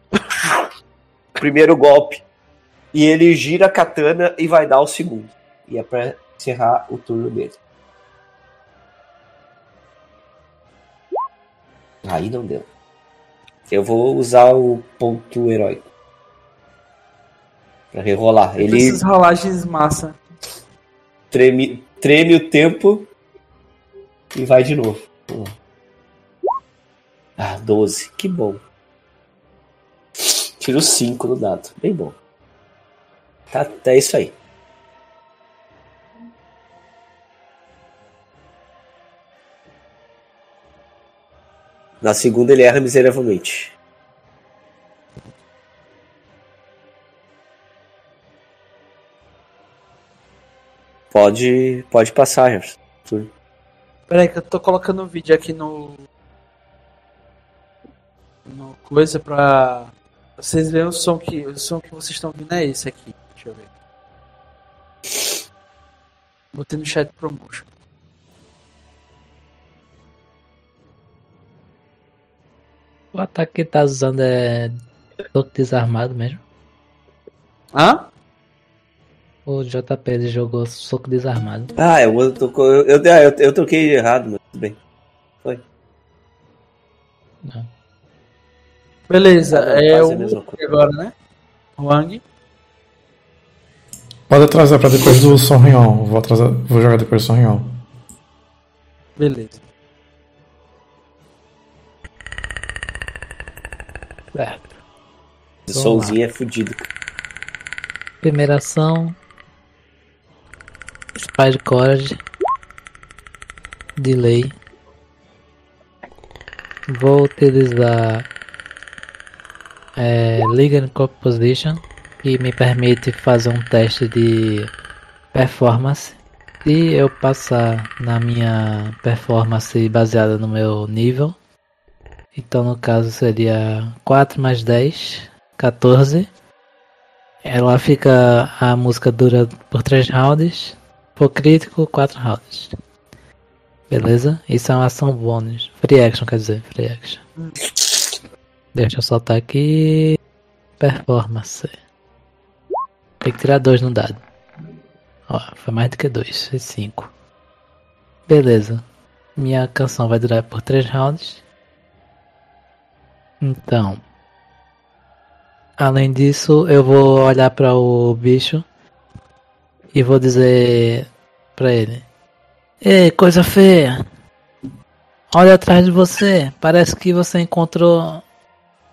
Primeiro golpe. E ele gira a katana e vai dar o segundo. E é pra encerrar o turno dele. Aí não deu. Eu vou usar o ponto heróico. Pra rerolar. Ele Essas rolagens massa. treme, treme o tempo e vai de novo. Ah, 12. Que bom. Tiro 5 no dado. Bem bom. Tá, é isso aí. Na segunda ele erra miseravelmente. Pode, pode passar, Jefferson. Peraí que eu tô colocando o vídeo aqui no... No coisa pra... Vocês verem o som que... O som que vocês estão ouvindo é esse aqui. Deixa eu ver. Botei no chat promotion. O ataque que tá usando é soco desarmado mesmo. Hã? O JP ele jogou soco desarmado. Ah, eu, eu, tô- eu, eu, eu, eu troquei errado, mas tudo bem. Não. Beleza, Ah, é quase o agora, né? Wang. Pode atrasar pra depois do Sonrion. Vou, atrasar, vou jogar depois do Sonrion. Beleza. Certo. Solzinho é fudido. Primeira ação. Courage. Delay. Vou utilizar é, Legal Composition que me permite fazer um teste de performance. Se eu passar na minha performance baseada no meu nível, então no caso seria 4 mais 10, 14. Ela fica. A música dura por 3 rounds. For crítico, 4 rounds. Beleza? Isso é uma ação bônus. Free action, quer dizer, free action. Deixa eu soltar aqui. Performance. Tem que tirar 2 no dado. Ó, foi mais do que 2, foi 5. Beleza. Minha canção vai durar por 3 rounds. Então. Além disso, eu vou olhar para o bicho e vou dizer para ele: Ei, coisa feia! Olha atrás de você. Parece que você encontrou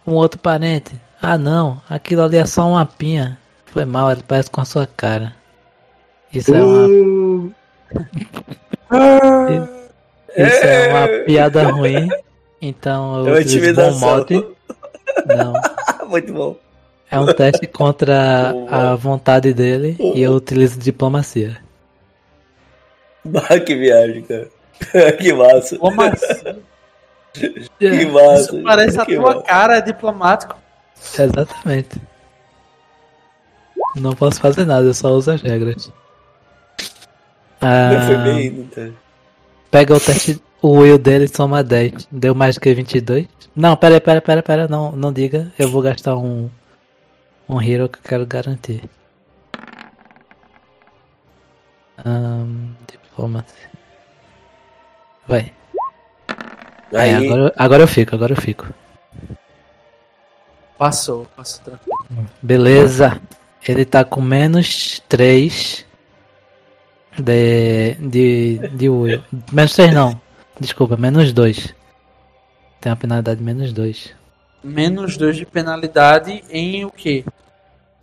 um outro parente. Ah, não, aquilo ali é só uma pinha. Foi mal, ele parece com a sua cara. Isso é uma, isso é uma piada ruim. Então eu É uma utilizo bom mote. Não. Muito bom. É um teste contra a vontade dele e eu utilizo diplomacia. Bah, que viagem, cara. que massa. Assim? Que massa. Isso parece a que tua massa. cara diplomático. Exatamente. Não posso fazer nada, eu só uso as regras. Não foi Ah, bem tá? pega o teste, o will dele soma 10. Deu mais do que 22? Não, pera, pera, pera, pera, não, não diga. Eu vou gastar um um hero que eu quero garantir. Ahn, diplomacy. Vai. Aí, Aí, agora, agora eu fico, agora eu fico. Passou, passou tranquilo. Beleza. Ele tá com menos 3 de, de, de Will. Menos 3 não. Desculpa, menos 2. Tem uma penalidade de menos 2. Menos 2 de penalidade em o quê?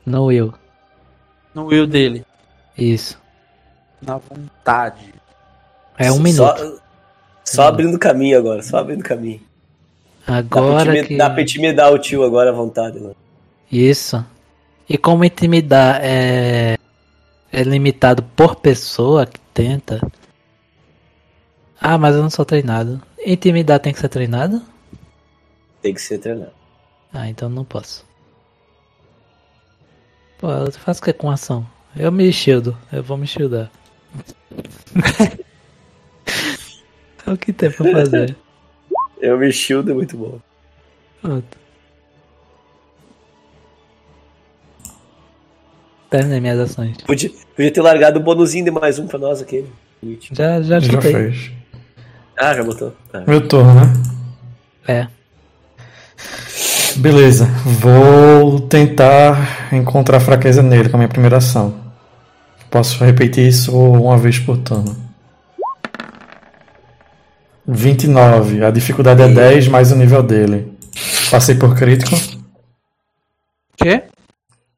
No Will. No will dele. Isso. Na vontade. É um Só- minuto. Só, abrindo caminho agora, só abrindo caminho. Dá pra, Agora que. dá pra intimidar o tio agora à vontade. Né? Isso. E como intimidar é, é limitado por pessoa que tenta. Ah, mas eu não sou treinado. Intimidar tem que ser treinado? Tem que ser treinado. Ah, então não posso. Pô, eu faço o que com ação? Eu me shieldo. Eu vou me shieldar. é o que tem pra fazer. Eu me shield é muito bom. Pronto. Terminei minhas ações. Podia, podia ter largado o bonuzinho de mais um pra nós aqui. Já, já Já chutei. fez. Ah, já botou. Ah. Meu turno, né? É. Beleza. Vou tentar encontrar fraqueza nele com a minha primeira ação. Posso repetir isso uma vez por turno. 29. A dificuldade é 10 mais o nível dele. Passei por crítico. Quê?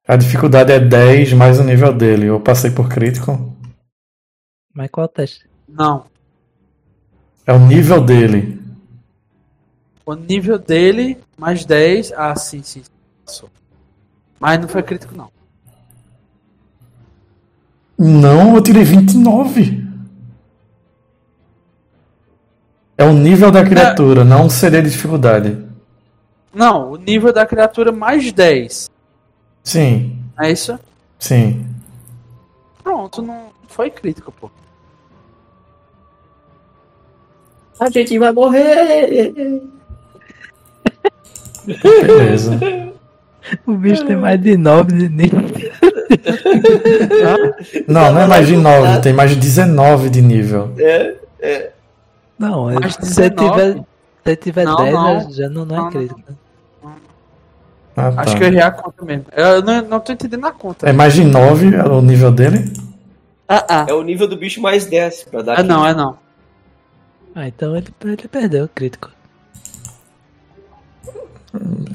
A dificuldade é 10 mais o nível dele. Eu passei por crítico. Mas qual é o teste? Não. É o nível dele. O nível dele, mais 10. Ah, sim, sim. Passou. Mas não foi crítico, não. Não, eu tirei 29. É o nível da criatura, não seria de dificuldade. Não, o nível da criatura mais 10. Sim, É isso? sim. Pronto, não foi crítico, pô. A gente vai morrer! Beleza. O bicho tem mais de 9 de nível. Não, não é mais de 9, tem mais de 19 de nível. É, Não, Mais se você 19? tiver, se tiver Não, 10, não. já- já não, não é crítico. Ah, tá. Acho que eu errei a conta mesmo. Eu não, não tô entendendo a conta. É mais de 9 é o nível dele? Ah, ah. é o nível do bicho mais 10 pra dar É não, é não. Ah, então ele, ele perdeu o crítico.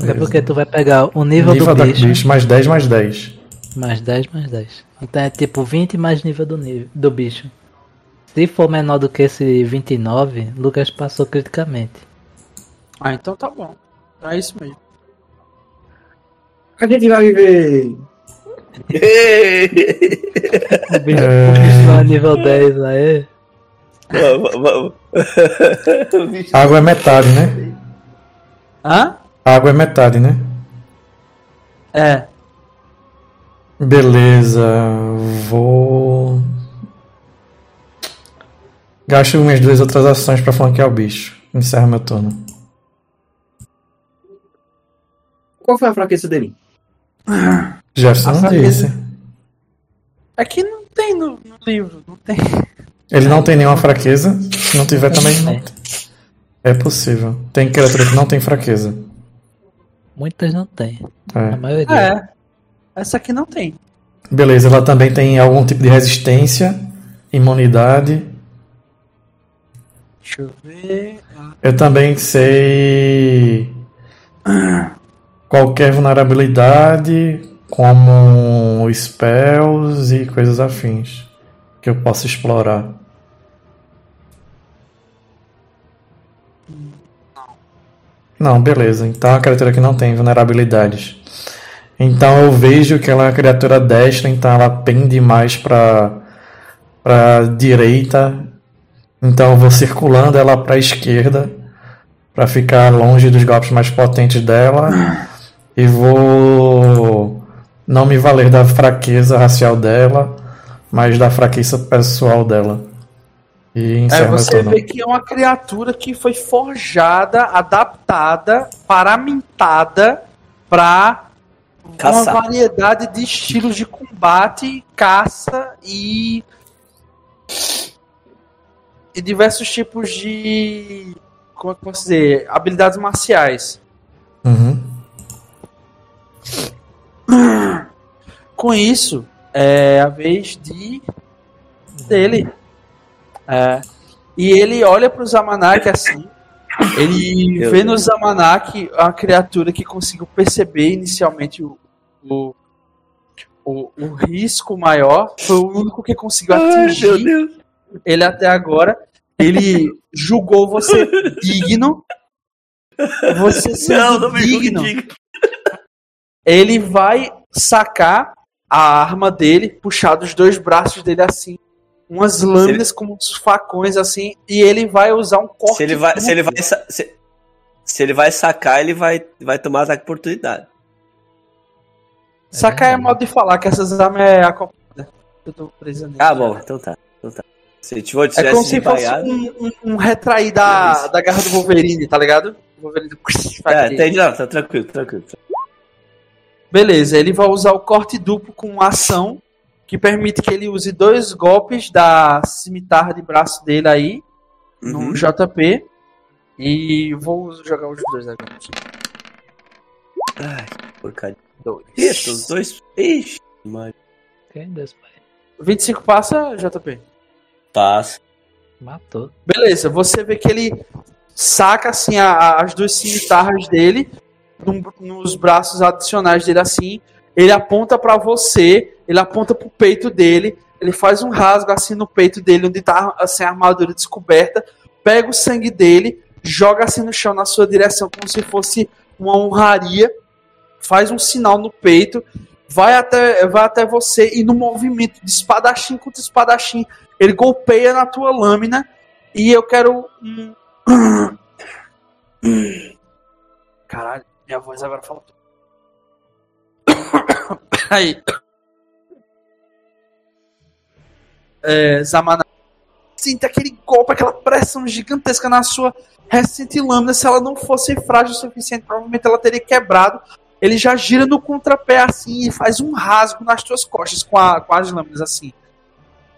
É porque tu vai pegar o nível, nível do bicho, bicho, mais 10 mais 10. mais 10 mais 10. Então é tipo 20 mais nível do, nível, do bicho. Se for menor do que esse 29, Lucas passou criticamente. Ah, então tá bom. É isso mesmo. A gente vai viver! O bicho, É. o bicho não é nível 10 aí. Vamos, vamos. Água é metade, né? Hã? Água é metade, né? É. Beleza, vou. Gasto minhas duas outras ações pra flanquear o bicho. Encerra meu turno. Qual foi a fraqueza dele? Jefferson A não disse. Aqui não tem no, no livro, não tem. Ele não tem nenhuma fraqueza. Se não tiver também não. É. É possível. Tem criatura que não tem fraqueza. Muitas não tem. A É. maioria. É. Essa aqui não tem. Beleza, ela também tem algum tipo de resistência, imunidade. Deixa eu ver. Eu também sei qualquer vulnerabilidade, como spells e coisas afins que eu possa explorar. Não, beleza. Então é uma criatura que não tem vulnerabilidades. Então eu vejo que ela é uma criatura destra, então ela pende mais para para direita. Então eu vou circulando ela para a esquerda para ficar longe dos golpes mais potentes dela e vou não me valer da fraqueza racial dela, mas da fraqueza pessoal dela. E É, encerro meu você vê que é uma criatura que foi forjada, adaptada, paramentada para uma variedade de estilos de combate, caça e e diversos tipos de como é que posso dizer, habilidades marciais. Uhum. Com isso, é a vez de dele. É. E ele olha para o Zamanak assim. Ele Meu vê Deus. no Zamanak a criatura que conseguiu perceber inicialmente o, o, o, o risco maior. Foi o único que conseguiu Ai, atingir Deus. ele até agora. ele julgou você digno. Você sendo Não, não digno. ele vai sacar a arma dele, puxar dos dois braços dele assim, umas lâminas com uns facões assim, e ele vai usar um corte. Se ele vai, se ele vai, se, se ele vai sacar, ele vai, vai tomar ataque de oportunidade. Sacar é modo de falar que essas armas é a copada. Eu tô presa nele. Ah, bom, então tá. Então tá. Se tiver É tivesse como se fosse um, um, um retrair da, da garra do Wolverine, tá ligado? O Wolverine É, entendi, não, tá tranquilo, tranquilo. Beleza, ele vai usar o corte duplo com ação que permite que ele use dois golpes da cimitarra de braço dele aí Uhum. no JP. E vou jogar os dois agora. Ai, que porcaria. Dois. Eita, os dois. Ixi, mano. Quem Deus pai? 25 passa, JP. Passa. Matou. Beleza, você vê que ele saca assim a- a- as duas cimitarras dele num- nos braços adicionais dele assim. Ele aponta pra você, ele aponta pro peito dele, ele faz um rasgo assim no peito dele onde tá assim, a armadura descoberta, pega o sangue dele, joga assim no chão na sua direção como se fosse uma honraria, faz um sinal no peito, vai até vai até você e no movimento de espadachim contra espadachim, ele golpeia na tua lâmina e eu quero um. Caralho, minha voz agora faltou. Aí. É, Zamana. Sinta aquele golpe, aquela pressão gigantesca na sua recente lâmina. Se ela não fosse frágil o suficiente, provavelmente ela teria quebrado. Ele já gira no contrapé assim e faz um rasgo nas tuas costas com, a- com as lâminas assim.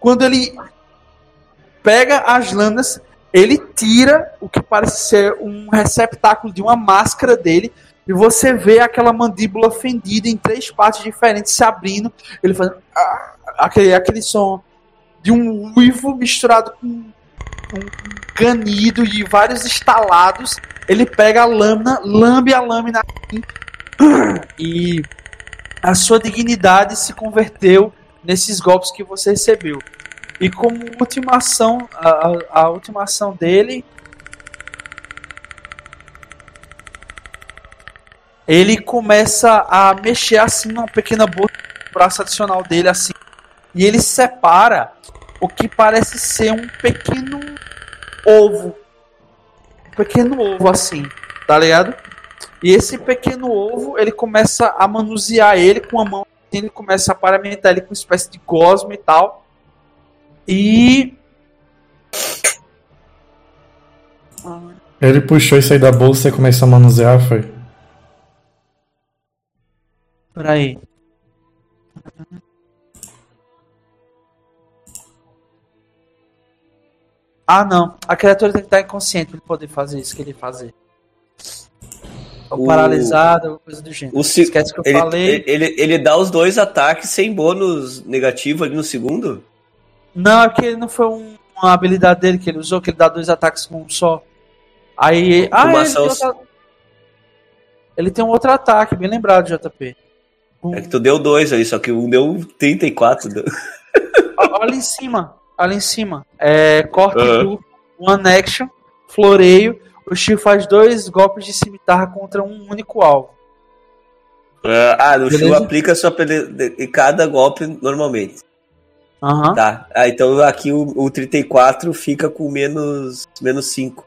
Quando ele pega as lâminas, ele tira o que parece ser um receptáculo de uma máscara dele e você vê aquela mandíbula fendida em três partes diferentes se abrindo. Ele faz ah, aquele, aquele som de um uivo misturado com um ganido e vários estalados. Ele pega a lâmina, lambe a lâmina assim, e a sua dignidade se converteu nesses golpes que você recebeu. E como última ação, a, a- última ação dele. Ele começa a mexer assim numa pequena bolsa no braço adicional dele, assim. E ele separa o que parece ser um pequeno ovo. Um pequeno ovo assim, tá ligado? E esse pequeno ovo, ele começa a manusear ele com a mão. Ele começa a paramentar ele com uma espécie de gosma e tal. E. Ele puxou isso aí da bolsa e começou a manusear, foi? Peraí. Ah, não. A criatura tem que estar inconsciente para ele poder fazer isso que ele fazer. Ou O- paralisado, ou coisa do gênero. O se- Esquece que eu ele, falei. ele, ele dá os dois ataques sem bônus negativo ali no segundo? Não, é que ele não foi um- uma habilidade dele que ele usou, que ele dá dois ataques com um só. Aí. Ah, Uma ele tem, ação- outra- ele tem um outro ataque, bem lembrado, JP. Um- É que tu deu dois aí, só que um deu 34. deu- Olha em cima, olha em cima. É, corte Aham. duplo, one action, floreio. O Steel faz dois golpes de cimitarra contra um único alvo. Ah, o Beleza. aplica só em cada golpe normalmente. Aham. Tá. Ah, então aqui o, o 34 fica com menos, menos 5.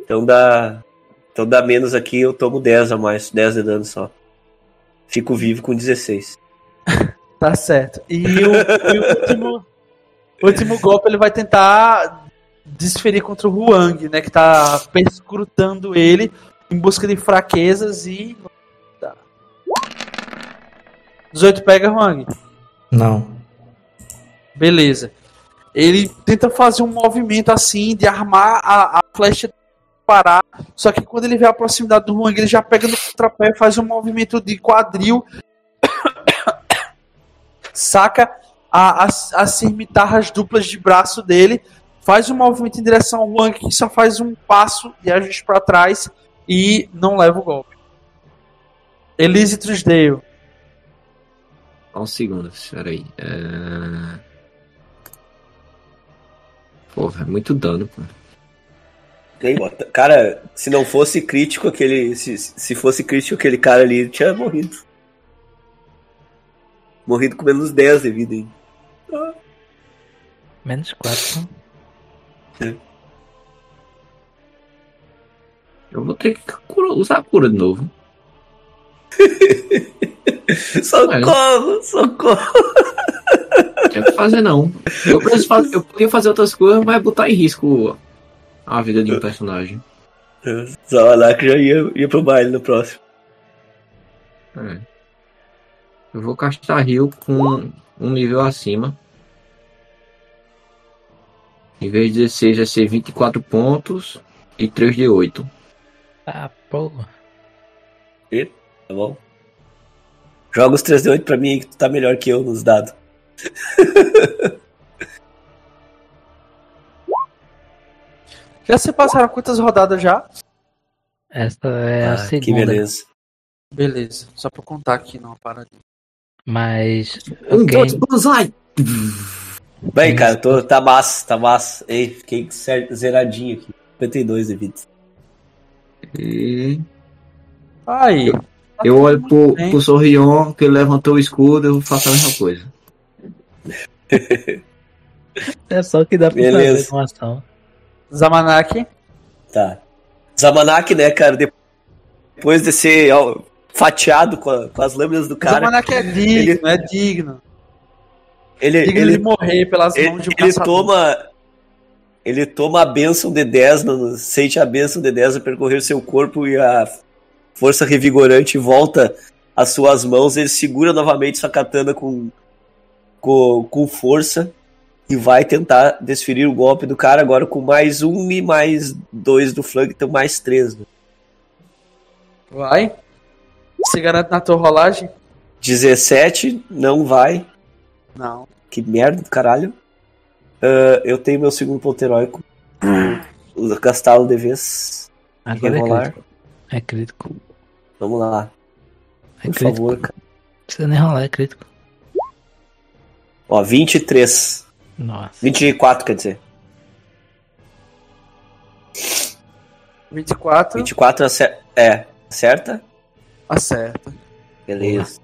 Então dá. Então dá menos aqui, eu tomo 10 a mais, 10 de dano só. Fico vivo com 16. Tá certo. E o, e o último, o último golpe ele vai tentar desferir contra o Huang, né? Que tá perscrutando ele em busca de fraquezas e. Tá. 18 pega, Huang. Não. Beleza. Ele tenta fazer um movimento assim de armar a, a flecha parar. Só que quando ele vê a proximidade do Huang, ele já pega no contrapé, faz um movimento de quadril, saca a- as, as cimitarras duplas de braço dele, faz um movimento em direção ao Huang que só faz um passo de ajuste para trás e não leva o golpe. Elise Trusdale. Um segundo, peraí. É... Porra, é muito dano, pô. Cara, se não fosse crítico aquele. Se, se fosse crítico aquele cara ali, ele tinha morrido. Morrido com menos 10 de vida, hein? Menos 4. Eu vou ter que cura- usar a cura de novo. Socorro, socorro. Não tinha que fazer, não. Eu, preciso fazer- eu podia fazer outras coisas, mas botar em risco a vida de um personagem. Zawalak já ia, ia pro baile no próximo. É. Eu vou castar Rio com um nível acima. Em vez de 16 vai ser 24 pontos e 3 de 8. Ah, porra. Tá bom? Joga os 3D8 pra mim aí que tu tá melhor que eu nos dados. Já se passaram quantas rodadas já? Essa é a Ah, que segunda. beleza. Beleza, só pra contar aqui, não, para Mas. Um, quem- dois, banzai! Bem, cara, tô, tá massa, tá massa. Ei, fiquei zeradinho aqui. 52 de vida. E Aí. eu olho pro, bem. pro Sorrion, que ele levantou o escudo, eu faço a mesma coisa. É só que dá pra Beleza. fazer com ação. Zamanak. Tá. Zamanak, né, cara, de- depois de ser ó, fatiado com, a- com as lâminas do cara, Zamanak é digno, é digno. Ele, ele, morrer pelas ele, mãos de um ele caçador. toma. Ele toma a bênção de 10, no- sente a bênção de 10 a percorrer seu corpo e a força revigorante volta às suas mãos. Ele segura novamente sua katana com, com, com força e vai tentar desferir o golpe do cara agora com mais um e mais dois do flanco, então mais três. né? Vai. Se garante na tua rolagem? 17, não vai. Não. Que merda do caralho. Ah, eu tenho meu segundo ponto heróico. O castalo de vez. Agora é rolar. crítico. É crítico. Vamos lá, É por crítico. favor. cara. Não precisa nem rolar, é crítico. Ó, 23. Nossa. 24, quer dizer. 24. 24 acer- é, acerta? Acerta. Beleza.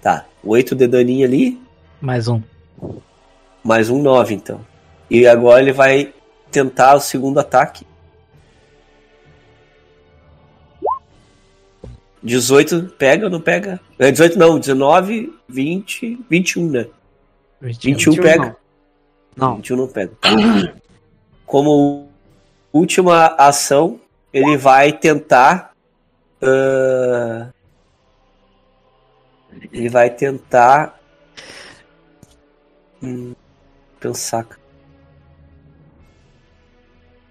Tá, 8 de daninho ali, Mais um. Mais um 9 então. E agora ele vai tentar o segundo ataque. 18 pega ou não pega? É, 18 não, 19, 20, 21, né? 21 pega. Não. 21 não pega. Como última ação, ele vai tentar. ah, ele vai tentar. Hum, pensar. cara.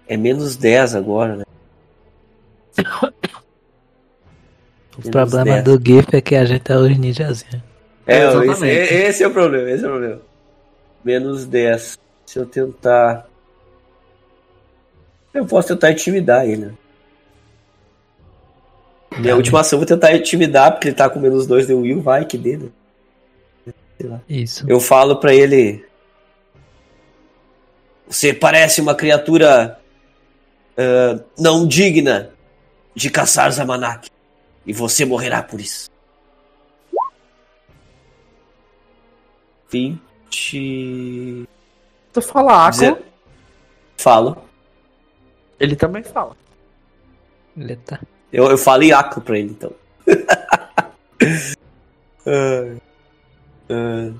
É menos 10 agora, né? O problema 10. do GIF é que a gente é os ninjazinhos. É, esse, esse é o problema, esse é o problema. Menos 10. Se eu tentar. Eu posso tentar intimidar ele. né? Minha última ação eu vou tentar intimidar, porque ele tá com menos 2 de Will, vai que dê, né? Isso. Eu falo pra ele. Você parece uma criatura ah, não digna de caçar Zamanak. E você morrerá por isso. 20. Tu fala Aqua, Falo. ele também fala. Ele tá. Eu, eu falo Iaco pra ele, então. Ah, ah,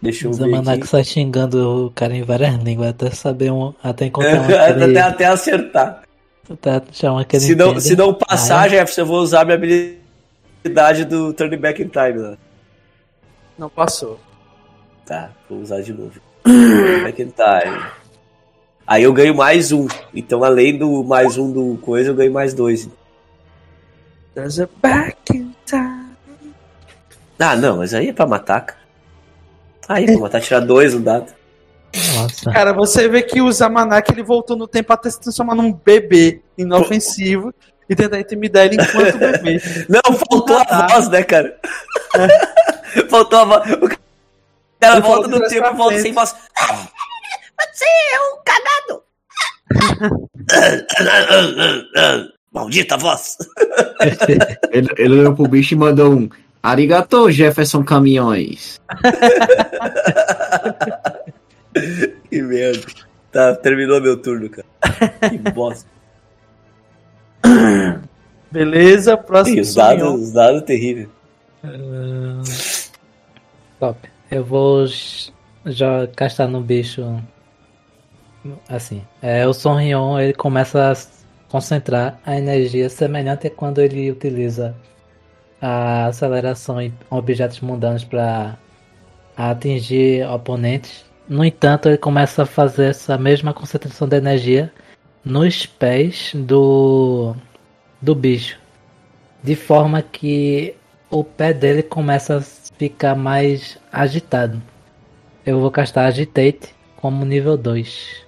deixa eu O ver Zamanak aqui. sai xingando o cara em várias línguas até saber um. Até encontrar uma até, ele, até acertar. até achar uma que ele Se não, se não passar, Ah, é? Jefferson, eu vou usar minha habilidade do Turn Back in Time. Né? Não passou. Tá, vou usar de novo. Turn Back in Time. Aí eu ganho mais um. Então, além do mais um do coisa, eu ganho mais dois. There's a back in time. Ah, não, mas aí é pra matar, cara. Aí é pra matar, tirar dois no dado. Nossa. Cara, você vê que o Zamanak ele voltou no tempo até se transformar num bebê inofensivo e tentar intimidar ele enquanto bebê. Não, faltou a voz, né, cara? faltou a voz. O cara Ele volta no tempo e volta sem voz. Você é um cagado! Maldita voz! Ele, ele olhou pro bicho e mandou um Arigato, Jefferson Caminhões. que merda. Tá, terminou meu turno, cara. Que bosta. Beleza, próximo. Ih, os dados, os dados terríveis. Ah, top. Eu vou já castar no bicho. Assim. É, o Sonrion ele começa a concentrar a energia semelhante a quando ele utiliza a aceleração em objetos mundanos para atingir oponentes. No entanto, ele começa a fazer essa mesma concentração de energia nos pés do, do bicho. De forma que o pé dele começa a ficar mais agitado. Eu vou castar Agitate como nível 2.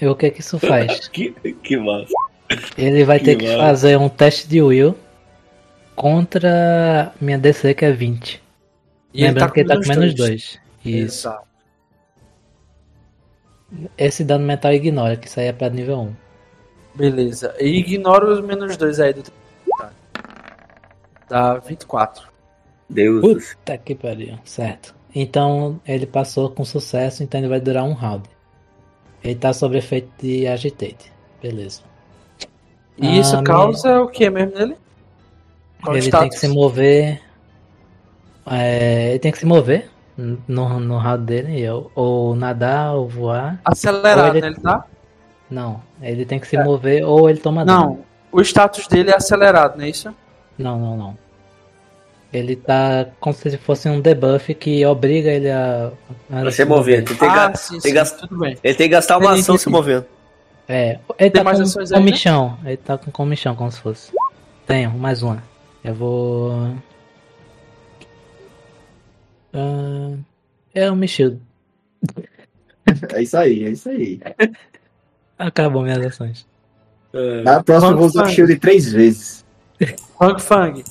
E o que que isso faz? Que, que massa. Ele vai Que ter que massa. fazer um teste de Will contra minha DC que é 20. E Lembrando que ele tá com menos dois. 2. Isso. Exato. Esse dano mental ignora, que isso aí é pra nível 1. Beleza. E ignora os menos 2 aí do Dá 24. Deus. Puta que pariu. Certo. Então ele passou com sucesso, então ele vai durar um round. Ele tá sob efeito de Agitate. Beleza. E isso Ah, causa o que mesmo nele? Qual ele status? tem que se mover. é, ele tem que se mover no, no round dele, ou, ou nadar, ou voar. Acelerado, Ou ele- né? Ele tá? Não, ele tem que se mover ou ele toma dano. Não. O status dele é acelerado, não é isso? Não, não, não. Ele tá como se fosse um debuff que obriga ele a. a Pra se mover. Ele tem, que ah, ga- sim, tem sim, ele tem que gastar uma ação se movendo. É, ele Tem tá mais com ações aí, né? comichão. Ele tá com comichão, como se fosse. Tenho, mais uma. Eu vou. Ah, é o Michild. É isso aí, é isso aí. Acabou minhas ações. É. Na próxima eu vou usar o shield três vezes. Fang Fang.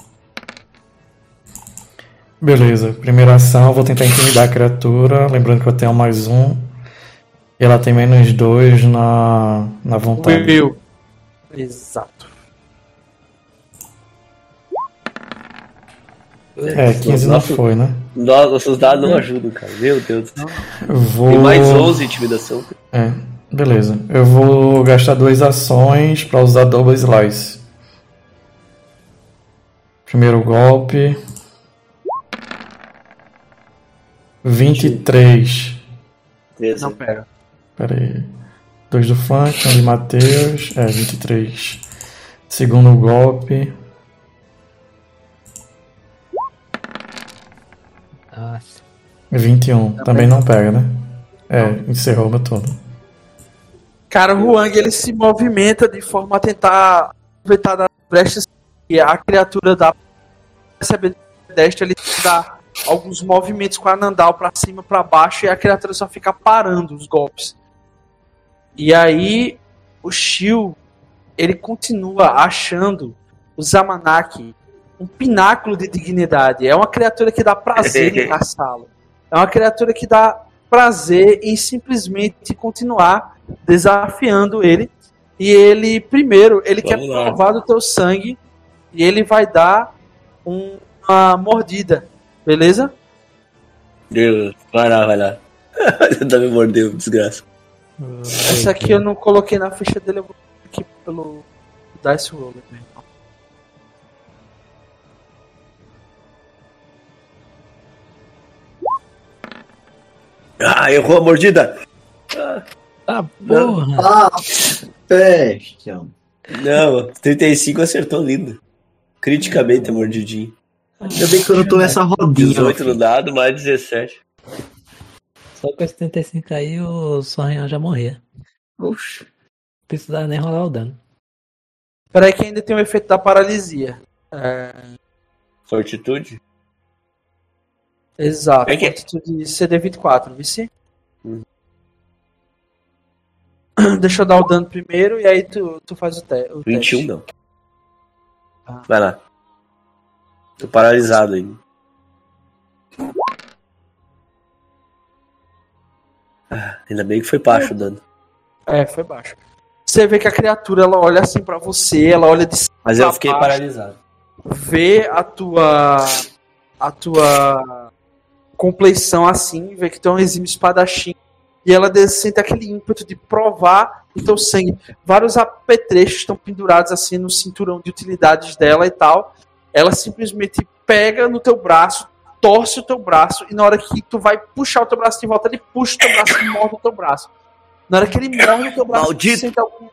Beleza, primeira ação, vou tentar intimidar a criatura. Lembrando que eu tenho mais um. E ela tem menos dois na, na vontade. Will. Exato. É, 15 não foi, né? Nós- Nossos dados não ajudam, cara. Meu Deus. do céu. Eu vou. Tem mais 11 intimidação. É, beleza. Eu vou gastar duas ações pra usar Double Slice. Primeiro golpe. 23. Beleza. Não pega. Pera aí. Dois do flank, um de Matheus. É, 23. Segundo golpe. Nossa. 21. Também não pega, né? É, encerrou meu turno. Cara, o Huang ele se movimenta de forma a tentar aproveitar das brechas que a criatura dá. Recebendo deste, ele dá alguns movimentos com a Nandal pra cima, pra baixo, e a criatura só fica parando os golpes. E aí, o Shio, ele continua achando o Zamanaki um pináculo de dignidade. É uma criatura que dá prazer em caçá-lo. É uma criatura que dá prazer em simplesmente continuar desafiando ele. E ele, primeiro, ele Vamos quer lá. provar do teu sangue e ele vai dar um- uma mordida, beleza? Deus. Vai lá, vai lá. Ainda me mordeu, desgraça. Essa aqui eu não coloquei na ficha dele, eu vou aqui pelo Dice Roller. né? Ah, errou a mordida. Ah, porra! Ah, Bastion. Não, 35 acertou lindo. Criticamente a mordidinha. Ainda bem que eu não tô nessa rodinha. 18 no dado, mais 17. Só com esse 35 aí o Sonrião já morria. Oxe. Não precisava nem rolar o dano. Peraí que ainda tem o efeito da paralisia. É, Fortitude? exato. É que- Fortitude CD24, vice? Hum. Deixa eu dar o dano primeiro e aí tu, tu faz o, te o 21 teste. não. Ah. Vai lá. Tô paralisado ainda. Ainda bem que foi baixo o dano. É, foi baixo. Você vê que a criatura ela olha assim pra você, ela olha de cima Mas eu fiquei baixo, paralisado. vê a tua a tua compleição assim, vê que tu é um exímio espadachim e ela sente aquele ímpeto de provar o teu sangue. Vários apetrechos estão pendurados assim no cinturão de utilidades dela e tal. Ela simplesmente pega no teu braço, torce o teu braço e na hora que tu vai puxar o teu braço de volta, ele puxa o teu braço e morde o teu braço. Na hora que ele morde o teu braço, Maldito! tu sente algum-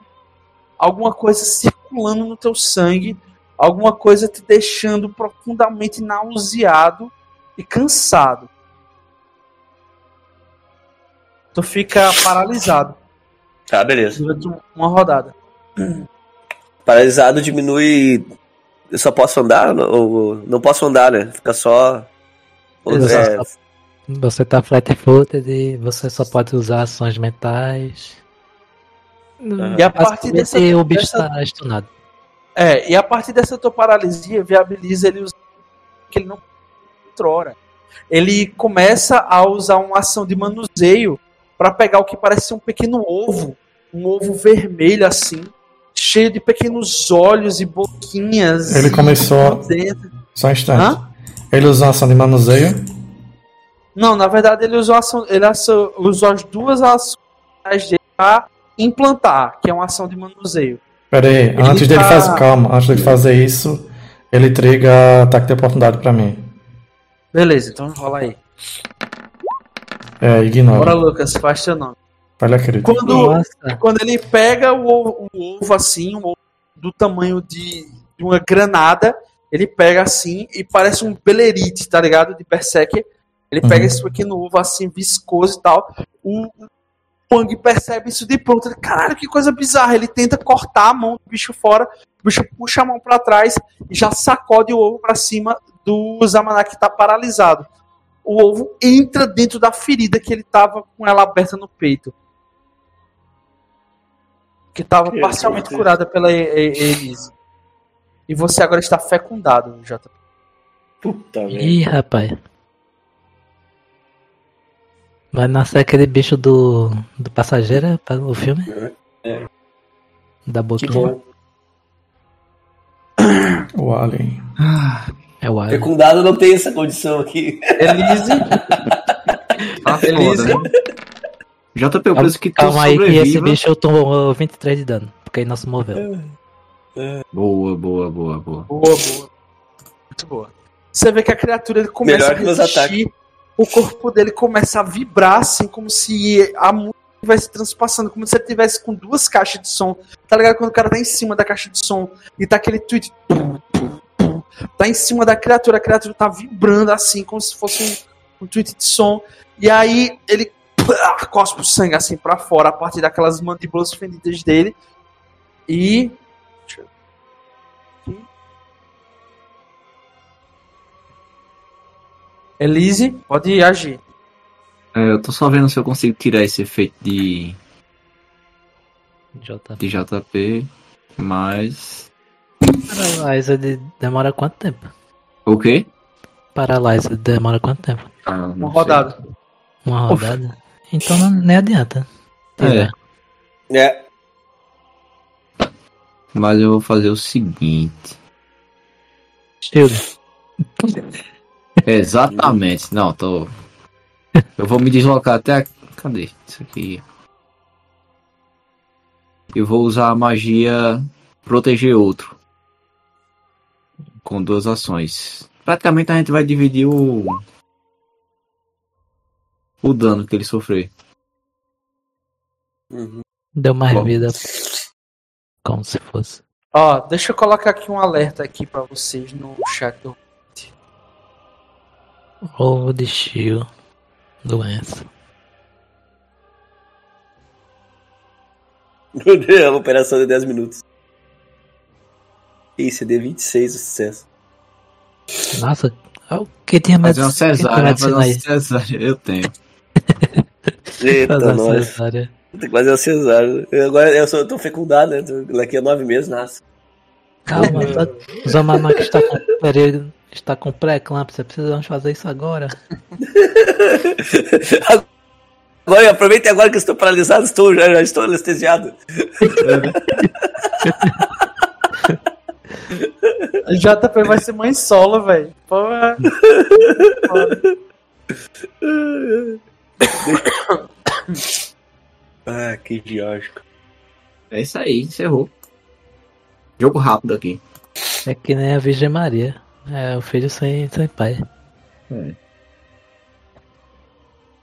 alguma coisa circulando no teu sangue, alguma coisa te deixando profundamente nauseado e cansado. Tu fica paralisado Tá, beleza. durante uma rodada. Paralisado diminui. Eu só posso andar? Ou não posso andar, né? Fica só. É, Você tá flat-footed e você só pode usar ações mentais. E a partir dessa- o bicho dessa- tá estunado. É, e a partir dessa tua paralisia, viabiliza ele usar que ele não outrora. Ele começa a usar uma ação de manuseio para pegar o que parece ser um pequeno ovo, um ovo vermelho assim, cheio de pequenos olhos e boquinhas. Ele começou-. Só um instante. Hã? Ele usa uma ação de manuseio. Não, na verdade ele usou, a ação, ele ação- usou as duas ações dele para implantar, que é uma ação de manuseio. Pera aí, Ele antes dele tá- fazer. Calma, antes dele fazer isso, ele triga ataque de oportunidade pra mim. Beleza, então rola aí. É, Bora, ignora. Lucas, faz teu nome. Falha crítica. Quando, quando ele pega o ovo, o ovo assim, um ovo do tamanho de, de uma granada, ele pega assim e parece um belerite, tá ligado? De Berserker. Ele pega Uhum. esse pequeno ovo assim, viscoso e tal. O, Wang percebe isso de pronto. Ele, caralho, que coisa bizarra. Ele tenta cortar a mão do bicho fora. O bicho puxa a mão pra trás e já sacode o ovo pra cima do Zamanak que tá paralisado. O ovo entra dentro da ferida que ele tava com ela aberta no peito. Que tava Que parcialmente curada pela Elise. E você agora está fecundado, Jota. Puta merda. ih, rapaz. Vai nascer aquele bicho do, do passageiro, é, pra- o filme? É. Da boquinha. O Alien. É o Alien. Fecundado não tem essa condição aqui. Elise, Tá Elise. né? JP, eu penso que tu Calma aí que esse bicho tomou 23 de dano, porque ele não se moveu. Boa, boa, boa, boa. Boa, boa. Muito boa. Você vê que a criatura ele começa Melhor a resistir, o corpo dele começa a vibrar, assim, como se a música estivesse transpassando, como se ele tivesse com duas caixas de som. Tá ligado? Quando o cara tá em cima da caixa de som e tá aquele tweet. Tá em cima da criatura, a criatura tá vibrando assim, como se fosse um, um tweet de som. E aí ele pá, cospe o sangue assim pra fora, a partir daquelas mandíbulas fendidas dele. E. Elise, pode agir. É, eu tô só vendo se eu consigo tirar esse efeito de, Jota. de JP, mas. Paralyzer de- demora quanto tempo? O quê? Paralyzer demora quanto tempo? Ah, Uma sei. rodada. Uma rodada? Então não, nem adianta. É. É. Mas eu vou fazer o seguinte. Shield. Exatamente. Não, tô. Eu vou me deslocar até. a- Cadê? Isso aqui. Eu vou usar a magia proteger outro. Com duas ações. Praticamente a gente vai dividir o. O dano que ele sofrer. Uhum. Deu mais Bom. vida. Como se fosse. Ó, deixa eu colocar aqui um alerta aqui pra vocês no chat do Ovo de shield. Doença. É uma operação de 10 minutos. Ih, CD 26 o sucesso. Nossa, o que tinha Fazer uma cesárea, fazer uma cesárea. Eu tenho. Eita, Fazer uma cesárea. Tem que fazer o cesárea. Eu Agora eu sou, tô fecundado, né? Daqui a nove meses nasce. Calma, tá... o Zamanak está com período, está com pré-eclâmpsia, precisamos fazer isso agora. agora, aproveite agora que estou paralisado, estou, já, já estou anestesiado. A JP vai ser mãe solo, velho. Porra. Ah, que idiótico. É isso aí, encerrou. Jogo rápido aqui. É que nem a Virgem Maria. É o filho sem, sem pai.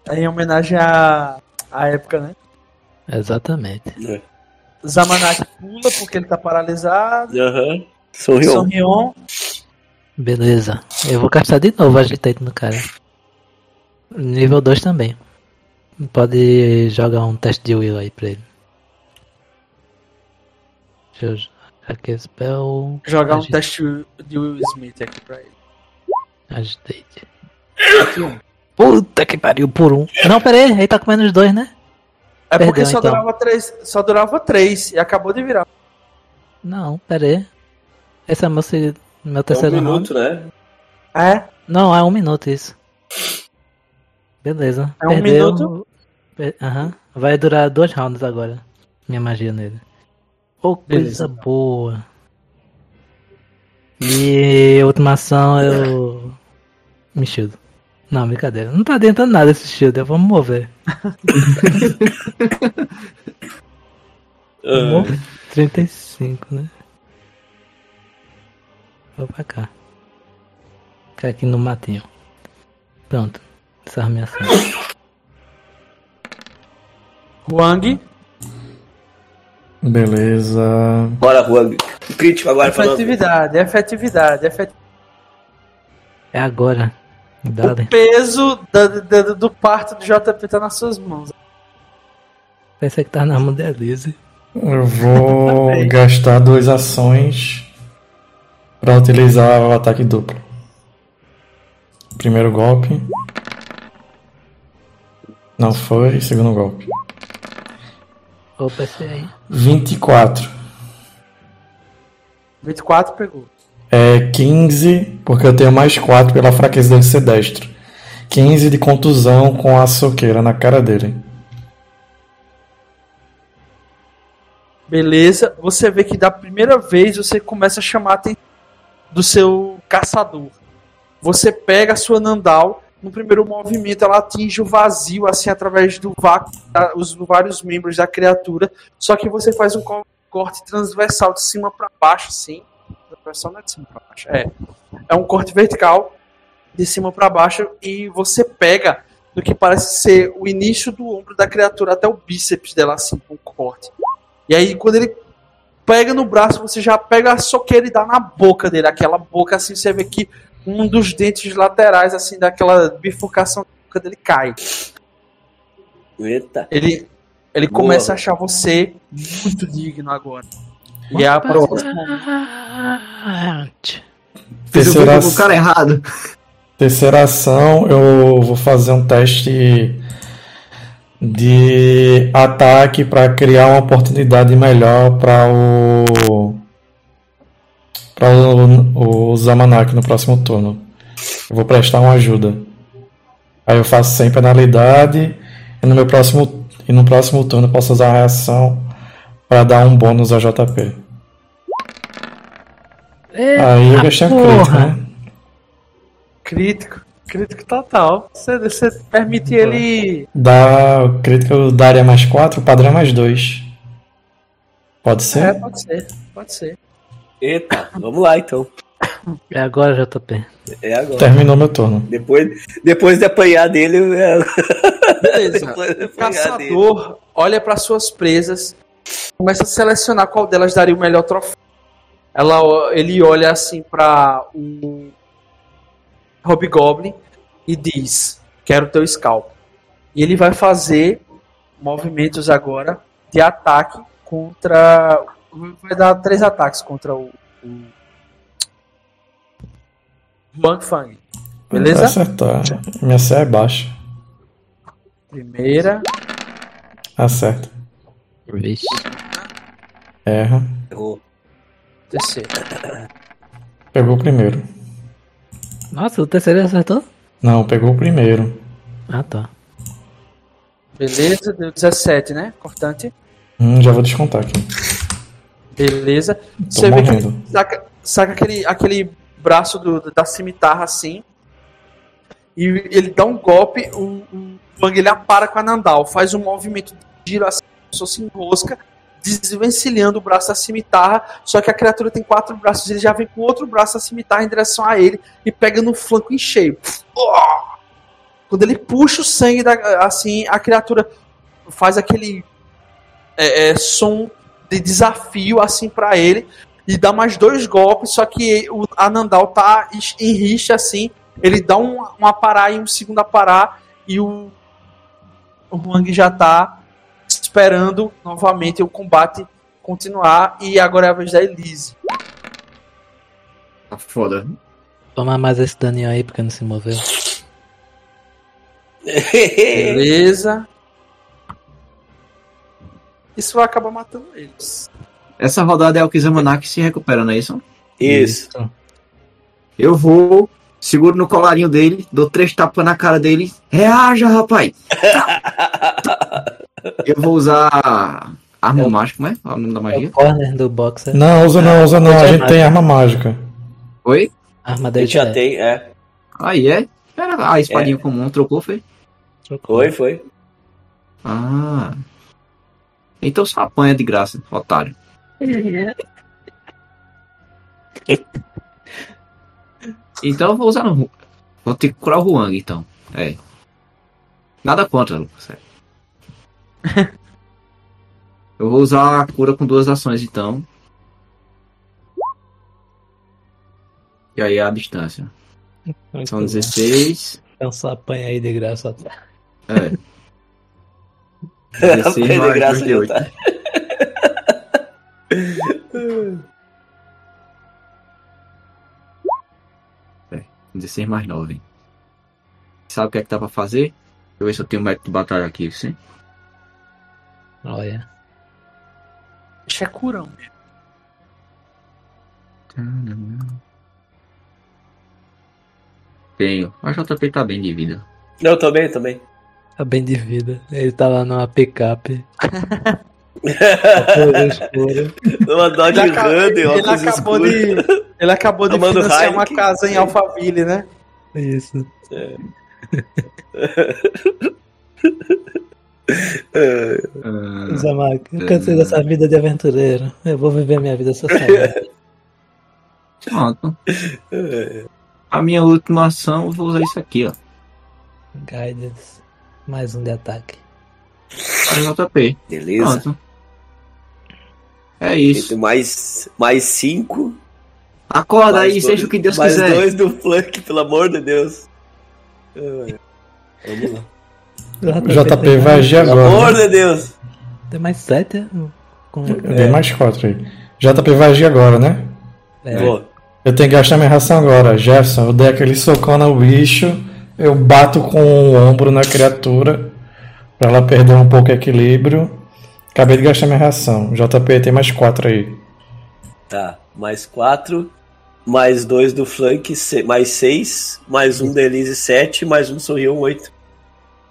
É em homenagem à, à época, né? Exatamente. Zamanak pula porque ele tá paralisado. Aham. Sorriu. Sonrion. Beleza. Eu vou castar de novo agitante no cara. Nível 2 também. Pode jogar um teste de will aí pra ele. Deixa eu. Aqui spell. Jogar um teste de Will Smith aqui pra ele. Agitate. Puta que pariu por um. Não, pera aí, ele tá com menos dois, né? É porque Perdeu, só então. durava três. Só durava três e acabou de virar. Não, pera aí. Esse é meu, se- meu É um terceiro minuto, né? É? Não, é um minuto isso. Beleza. É um Perdeu. minuto? Per- Aham. Vai durar dois rounds agora. Minha magia nele. Oh, coisa boa. E última ação eu. Me shield. Não, brincadeira. Não tá adiantando nada esse shield, vamos mover. Ah, Vamos 35, né? Vou pra cá. Ficar aqui no matinho. Pronto. Essa é a minha ação. Huang. Beleza. Bora, Juan. Crítico agora. Efetividade, efetividade, efetividade. É agora. Dale. O peso da- da- do parto do JP tá nas suas mãos. Pensei que tá na mão da Elise. Eu vou gastar duas ações para utilizar o ataque duplo. Primeiro golpe. Não foi. Segundo golpe. Aí. 24. 24 pegou. É 15, porque eu tenho mais 4 pela fraqueza dele ser destro. 15 de contusão com a soqueira na cara dele. Beleza. Você vê que da primeira vez você começa a chamar a atenção do seu caçador. Você pega a sua Nandal. No primeiro movimento, ela atinge o vazio, assim, através do vácuo, da- os vários membros da criatura. Só que você faz um co- corte transversal de cima para baixo, assim. Transversal não é de cima para baixo. É. É um corte vertical de cima para baixo e você pega do que parece ser o início do ombro da criatura até o bíceps dela, assim, com o corte. E aí, quando ele pega no braço, você já pega a soqueira e dá na boca dele. Aquela boca, assim, você vê que um dos dentes laterais, assim, daquela bifurcação boca dele cai. Eita. Ele, ele Boa. começa a achar você muito digno agora. E é a próxima. Terceira, o cara errado. terceira ação, eu vou fazer um teste de ataque para criar uma oportunidade melhor para o para o, o Zamanak no próximo turno. Eu vou prestar uma ajuda. Aí eu faço sem penalidade e no meu próximo e no próximo turno eu posso usar a reação para dar um bônus a JP. Aí eu gastei um crítico, né? Crítico. Crítico total. Você, você permite ele. Dá o crítico daria mais 4, o padrão é mais 2. Pode É, ser? pode ser. Pode ser. Eita, vamos lá então. É agora, JP. É agora. Terminou meu turno. Depois, depois de apanhar dele. Beleza. de O apanhar dele. caçador olha para suas presas, começa a selecionar qual delas daria o melhor troféu. Ela, ele olha assim para o Hobgoblin e diz: Quero teu scalp. E ele vai fazer movimentos agora de ataque contra. Vai dar três ataques contra o. o Wang Fang. Vai Beleza? acertar. Minha C é baixa. Primeira. Acerta. Vixe. Erra. Errou. Terceira. Pegou o primeiro. Nossa, o terceiro acertou? Não, pegou o primeiro. Ah, tá. Beleza, deu 17, né? Cortante. Hum, já vou descontar aqui. Beleza. Tô Você vê que ele morrendo. saca, saca aquele, aquele braço do- da cimitarra assim. E ele dá um golpe, o, o Wang ele apara com a Nandal, faz um movimento de giro assim, como se fosse enrosca, desvencilhando o braço da cimitarra. Só que a criatura tem quatro braços, ele já vem com outro braço da cimitarra em direção a ele e pega no flanco em cheio. Quando ele puxa o sangue, da, assim, a criatura faz aquele é, é, som de desafio assim para ele e dá mais dois golpes, só que o Anandal tá em rixa assim, ele dá um, um aparar e um segundo aparar e o, o Huang já tá esperando novamente o combate continuar e agora é a vez da Elise. Tá foda. Toma mais esse daninho aí porque não se moveu. Beleza. Isso vai acabar matando eles. Essa rodada é o Kizamanak se recupera, não é isso? Isso. Eu vou, seguro no colarinho dele, dou três tapas na cara dele. Reaja, rapaz! Eu vou usar arma mágica, como é? O nome da É magia? o corner do boxer. Não, usa não, usa não. A gente tem arma mágica. Oi? Arma A dele gente já é. tem, é. Aí é? Era a espadinha comum, trocou, foi? Trocou. Foi, foi. Ah. Então só apanha de graça, otário. Então eu vou usar no. Vou ter que curar o Huang, então. É. Nada contra, Lucas. sério. Eu vou usar a cura com duas ações, então. E aí a distância. São 16. Então só apanha aí de graça. otário. É. 16 Aprende mais graça 2 de de 8. otário. 16 mais 9. Sabe o que é que dá pra fazer? Deixa eu ver se eu tenho método de batalha aqui, sim. Olha. Isso é curão. Tenho. A JP tá bem de vida. Não, também, também. Tá bem de vida. Ele tá lá numa picape. Numa Dodge Ele, de ele óculos acabou de, ele acabou de Tomando financiar uma Heineken. casa em Alphaville, né? Isso. Ah, Zamac, eu cansei dessa vida de aventureiro. Eu vou viver minha vida social. pronto. A minha última ação, eu vou usar isso aqui, ó. Guidance. Mais um de ataque. A JP. Beleza. Pronto. É isso. Mais, mais cinco. Acorda mais aí, dois- seja o que Deus mais quiser. dois do flank, pelo amor de Deus. Ah, Vamos lá. O JP vai agir Pelo amor agora. de Deus. Tem mais sete? é? Com... Eu dei mais 4 aí. JP vai agir agora, né? É, Boa. Eu tenho que gastar minha ração agora. Jefferson, eu dei aquele socão no bicho. Eu bato com o ombro na criatura. Pra ela perder um pouco o equilíbrio. Acabei de gastar minha ração. JP tem mais 4 aí. Tá. Mais quatro. Mais dois do flank, mais seis. Mais um da Elise, sete. Mais um sorriu, oito.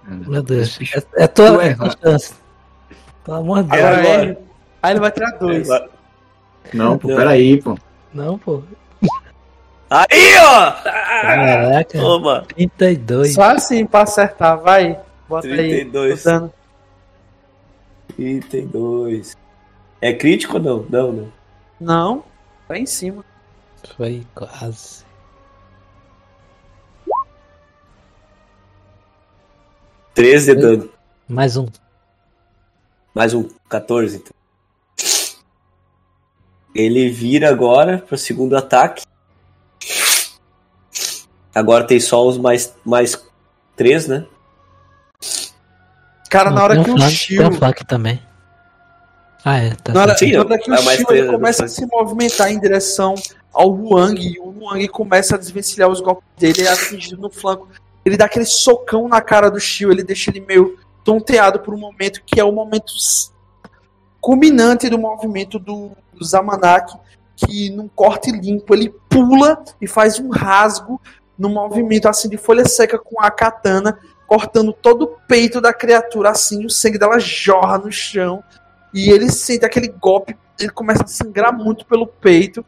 Meu Deus. É, é tua tu erra. chance. Pelo amor de Deus. Ele- Aí ele vai tirar dois. Agora- Não, pô, Não. peraí, pô. Não, pô. Aí, ó! Ah, Caraca. Toma. 32. Só assim pra acertar, vai. Bota aí. 32. o dano. 32. É crítico ou não? Não, não. Não, tá em cima. Foi quase. Treze de dano. Mais um. Mais um. 14, então. Ele vira agora pro segundo ataque. Agora tem só os mais, mais três, né? Cara, na hora que o Shio. Tem flank também. Ah, é. Tá Na hora. Sim, na hora que o é né, começa a se movimentar em direção ao Huang, e o Huang começa a desvencilhar os golpes dele e é atingido no flanco. Ele dá aquele socão na cara do Shio, ele deixa ele meio tonteado por um momento que é o momento culminante do movimento do, do Zamanak, que num corte limpo ele pula e faz um rasgo no movimento assim de folha seca com a katana cortando todo o peito da criatura assim, o sangue dela jorra no chão e ele sente aquele golpe, ele começa a sangrar muito pelo peito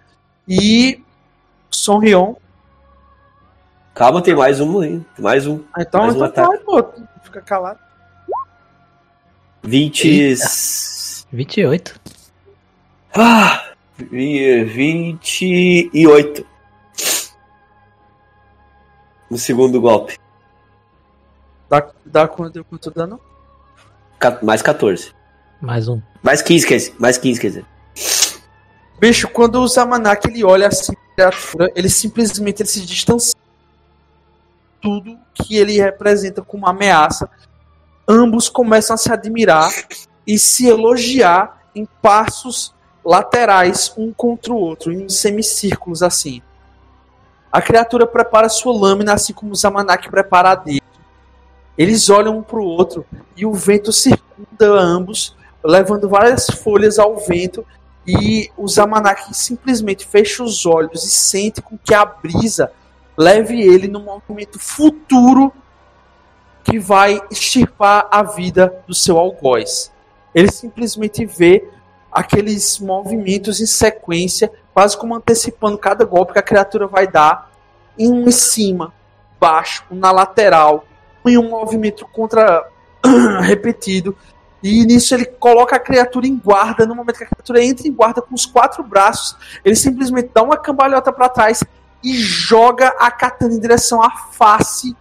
e Son Rion. Calma, tem mais um aí. Tem mais um. Ah, Então, Mais um então ataque. vai, pô, fica calado. 20. 28. Ah, vi- 28. No segundo golpe. Dá, dá quanto, quanto dano? Mais 14. Mais um. Mais 15, quer dizer. Mais 15, quer dizer. Bicho, quando o Zamanak ele olha assim pra criatura, ele simplesmente ele se distancia tudo que ele representa como uma ameaça. Ambos começam a se admirar e se elogiar em passos laterais um contra o outro, em semicírculos assim. A criatura prepara sua lâmina assim como o Zamanak prepara a dele. Eles olham um para o outro e o vento circunda ambos, levando várias folhas ao vento e o Zamanak simplesmente fecha os olhos e sente com que a brisa leve ele num movimento futuro que vai extirpar a vida do seu algoz. Ele simplesmente vê aqueles movimentos em sequência, quase como antecipando cada golpe que a criatura vai dar, em um em cima, baixo, na lateral, em um movimento contra repetido. E nisso ele coloca a criatura em guarda. No momento que a criatura entra em guarda com os quatro braços, ele simplesmente dá uma cambalhota para trás e joga a katana em direção à face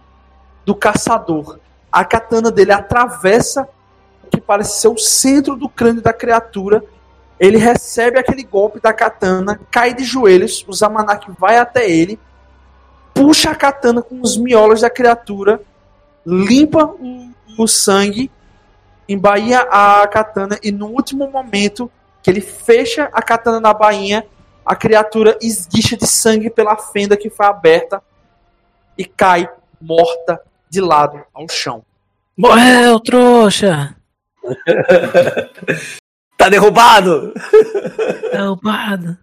do caçador. A katana dele atravessa o que parece ser o centro do crânio da criatura. Ele recebe aquele golpe da katana, cai de joelhos. O Zamanak vai até ele, puxa a katana com os miolos da criatura, limpa o, o sangue embainha a katana e no último momento que ele fecha a katana na bainha, a criatura esguicha de sangue pela fenda que foi aberta e cai morta de lado ao chão. Morreu, trouxa! Tá derrubado! Derrubado.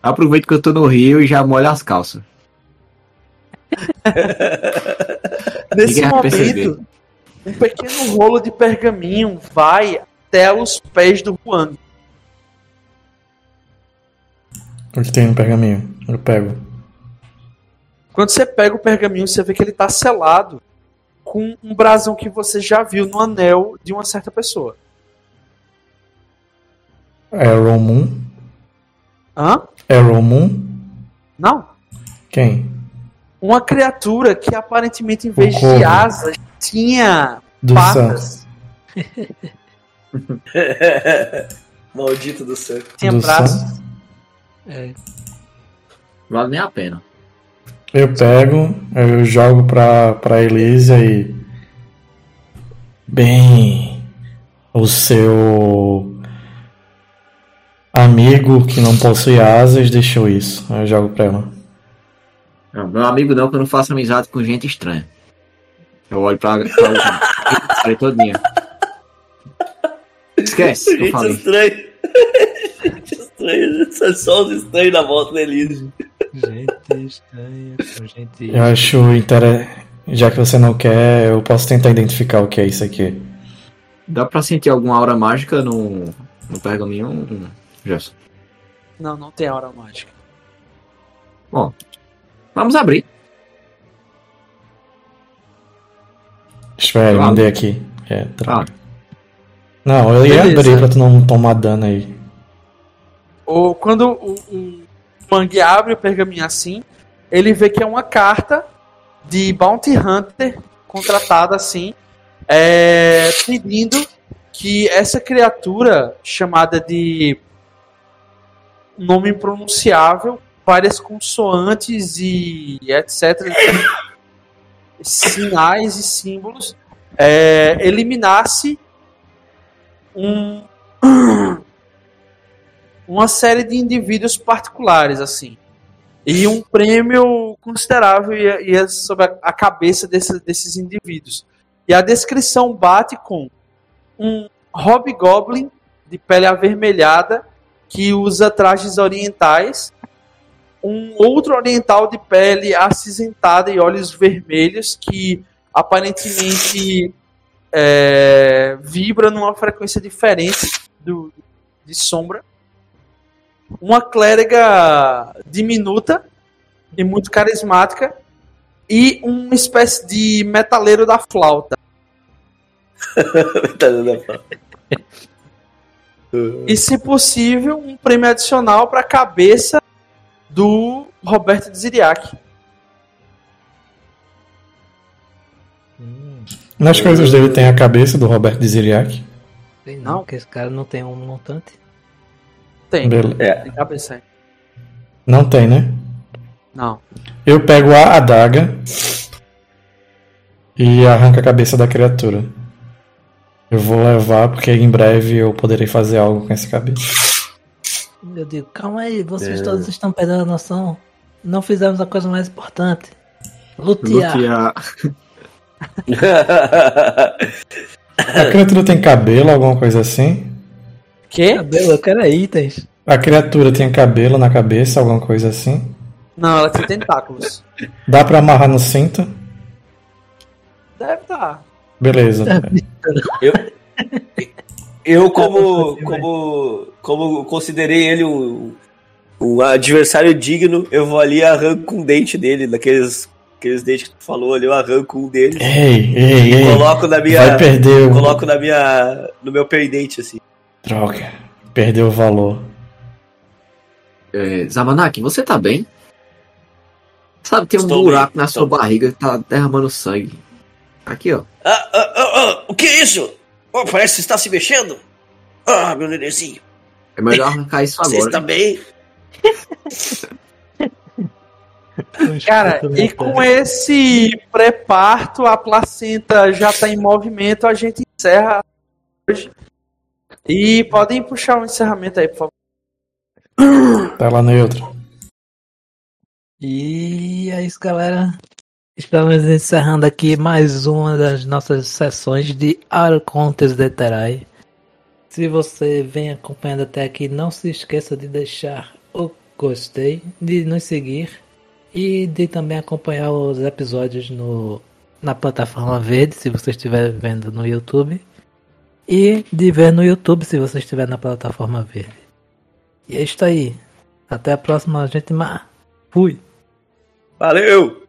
Aproveito que eu tô no Rio e já molho as calças. Nesse vai perceber. momento, um pequeno rolo de pergaminho vai até os pés do Huang. O que tem no pergaminho? Eu pego. Quando você pega o pergaminho, você vê que ele está selado com um brasão que você já viu no anel de uma certa pessoa. Arrow Moon? Hã? Arrow Moon? Não. Quem? Uma criatura que aparentemente, em vez de asas, tinha Do patas. Maldito do céu. Tinha Do braços. É. Vale nem a pena. Eu pego, eu jogo pra, pra Elísia e. Bem. O seu. Amigo que não possui asas deixou isso. Aí Eu jogo pra ela. Não, meu amigo não, que eu não faço amizade com gente estranha. Eu olho pra. pra falei todinha. Esquece, eu Gente falei. estranha. Gente estranha. São só os estranhos na volta da Elise. Gente estranha com gente. Eu acho interessante. Já que você não quer, eu posso tentar identificar o que é isso aqui. Dá pra sentir alguma aura mágica no, no pergaminho, Gerson? Não, não tem aura mágica. Bom, vamos abrir. Espera, eu mandei aqui. É, tra- Ah, Não, eu ia Beleza. abrir pra tu não tomar dano aí. Ou quando o, o Mangue abre o pergaminho assim, ele vê que é uma carta de Bounty Hunter contratada assim, é, pedindo que essa criatura chamada de nome impronunciável, várias consoantes e etc, sinais e símbolos, é, eliminasse um uma série de indivíduos particulares, assim. E um prêmio considerável ia, ia sobre a, a cabeça desse- desses indivíduos. E a descrição bate com um hobgoblin de pele avermelhada que usa trajes orientais, um outro oriental de pele acinzentada e olhos vermelhos que aparentemente é, vibra numa frequência diferente do, de sombra. Uma clériga diminuta e muito carismática e uma espécie de metaleiro da flauta. e, se possível, um prêmio adicional para a cabeça do Roberto de Ziriac. Nas coisas dele tem a cabeça do Roberto de Ziriac. Tem não, porque esse cara não tem um montante. Tem, Bele- É. tem cabeça aí. Não tem, né? Não. Eu pego a adaga e arranco a cabeça da criatura. Eu vou levar porque em breve eu poderei fazer algo com essa cabeça. Eu digo, calma aí, vocês É. todos estão perdendo a noção. Não fizemos a coisa mais importante. Lutear. Lutear. A criatura tem cabelo, alguma coisa assim? Que? Cabelo, eu quero é itens. A criatura tem cabelo na cabeça, alguma coisa assim? Não, ela tem tentáculos. Dá pra amarrar no cinto? Deve estar. Beleza. Eu, como, como, como considerei ele um, um adversário digno, eu vou ali e arranco um dente dele, daqueles aqueles dentes que tu falou ali, eu arranco um deles. Ei, ei, ei. Coloco na minha. Vai perder o. Coloco na minha. no meu pendente, assim. Droga. Perdeu o valor. É, Zamanak, você tá bem? Sabe, tem um Estou buraco bem, na sua estou. barriga que tá derramando sangue. Aqui, ó. Ah, ah, ah, ah, o que é isso? Oh, parece que está se mexendo. Ah, meu nenenzinho, É melhor arrancar isso você agora. está bem? Cara, e com esse pré-parto, a placenta já tá em movimento, a gente encerra hoje. E podem puxar o encerramento aí, por favor. Tela neutra. E é isso, galera. Estamos encerrando aqui mais uma das nossas sessões de Arcontes de Terai. Se você vem acompanhando até aqui, não se esqueça de deixar o gostei, de nos seguir e de também acompanhar os episódios no, na plataforma verde, se você estiver vendo no YouTube. E de ver no YouTube, se você estiver na plataforma verde. E é isso aí. Até a próxima, gente. Fui. Valeu!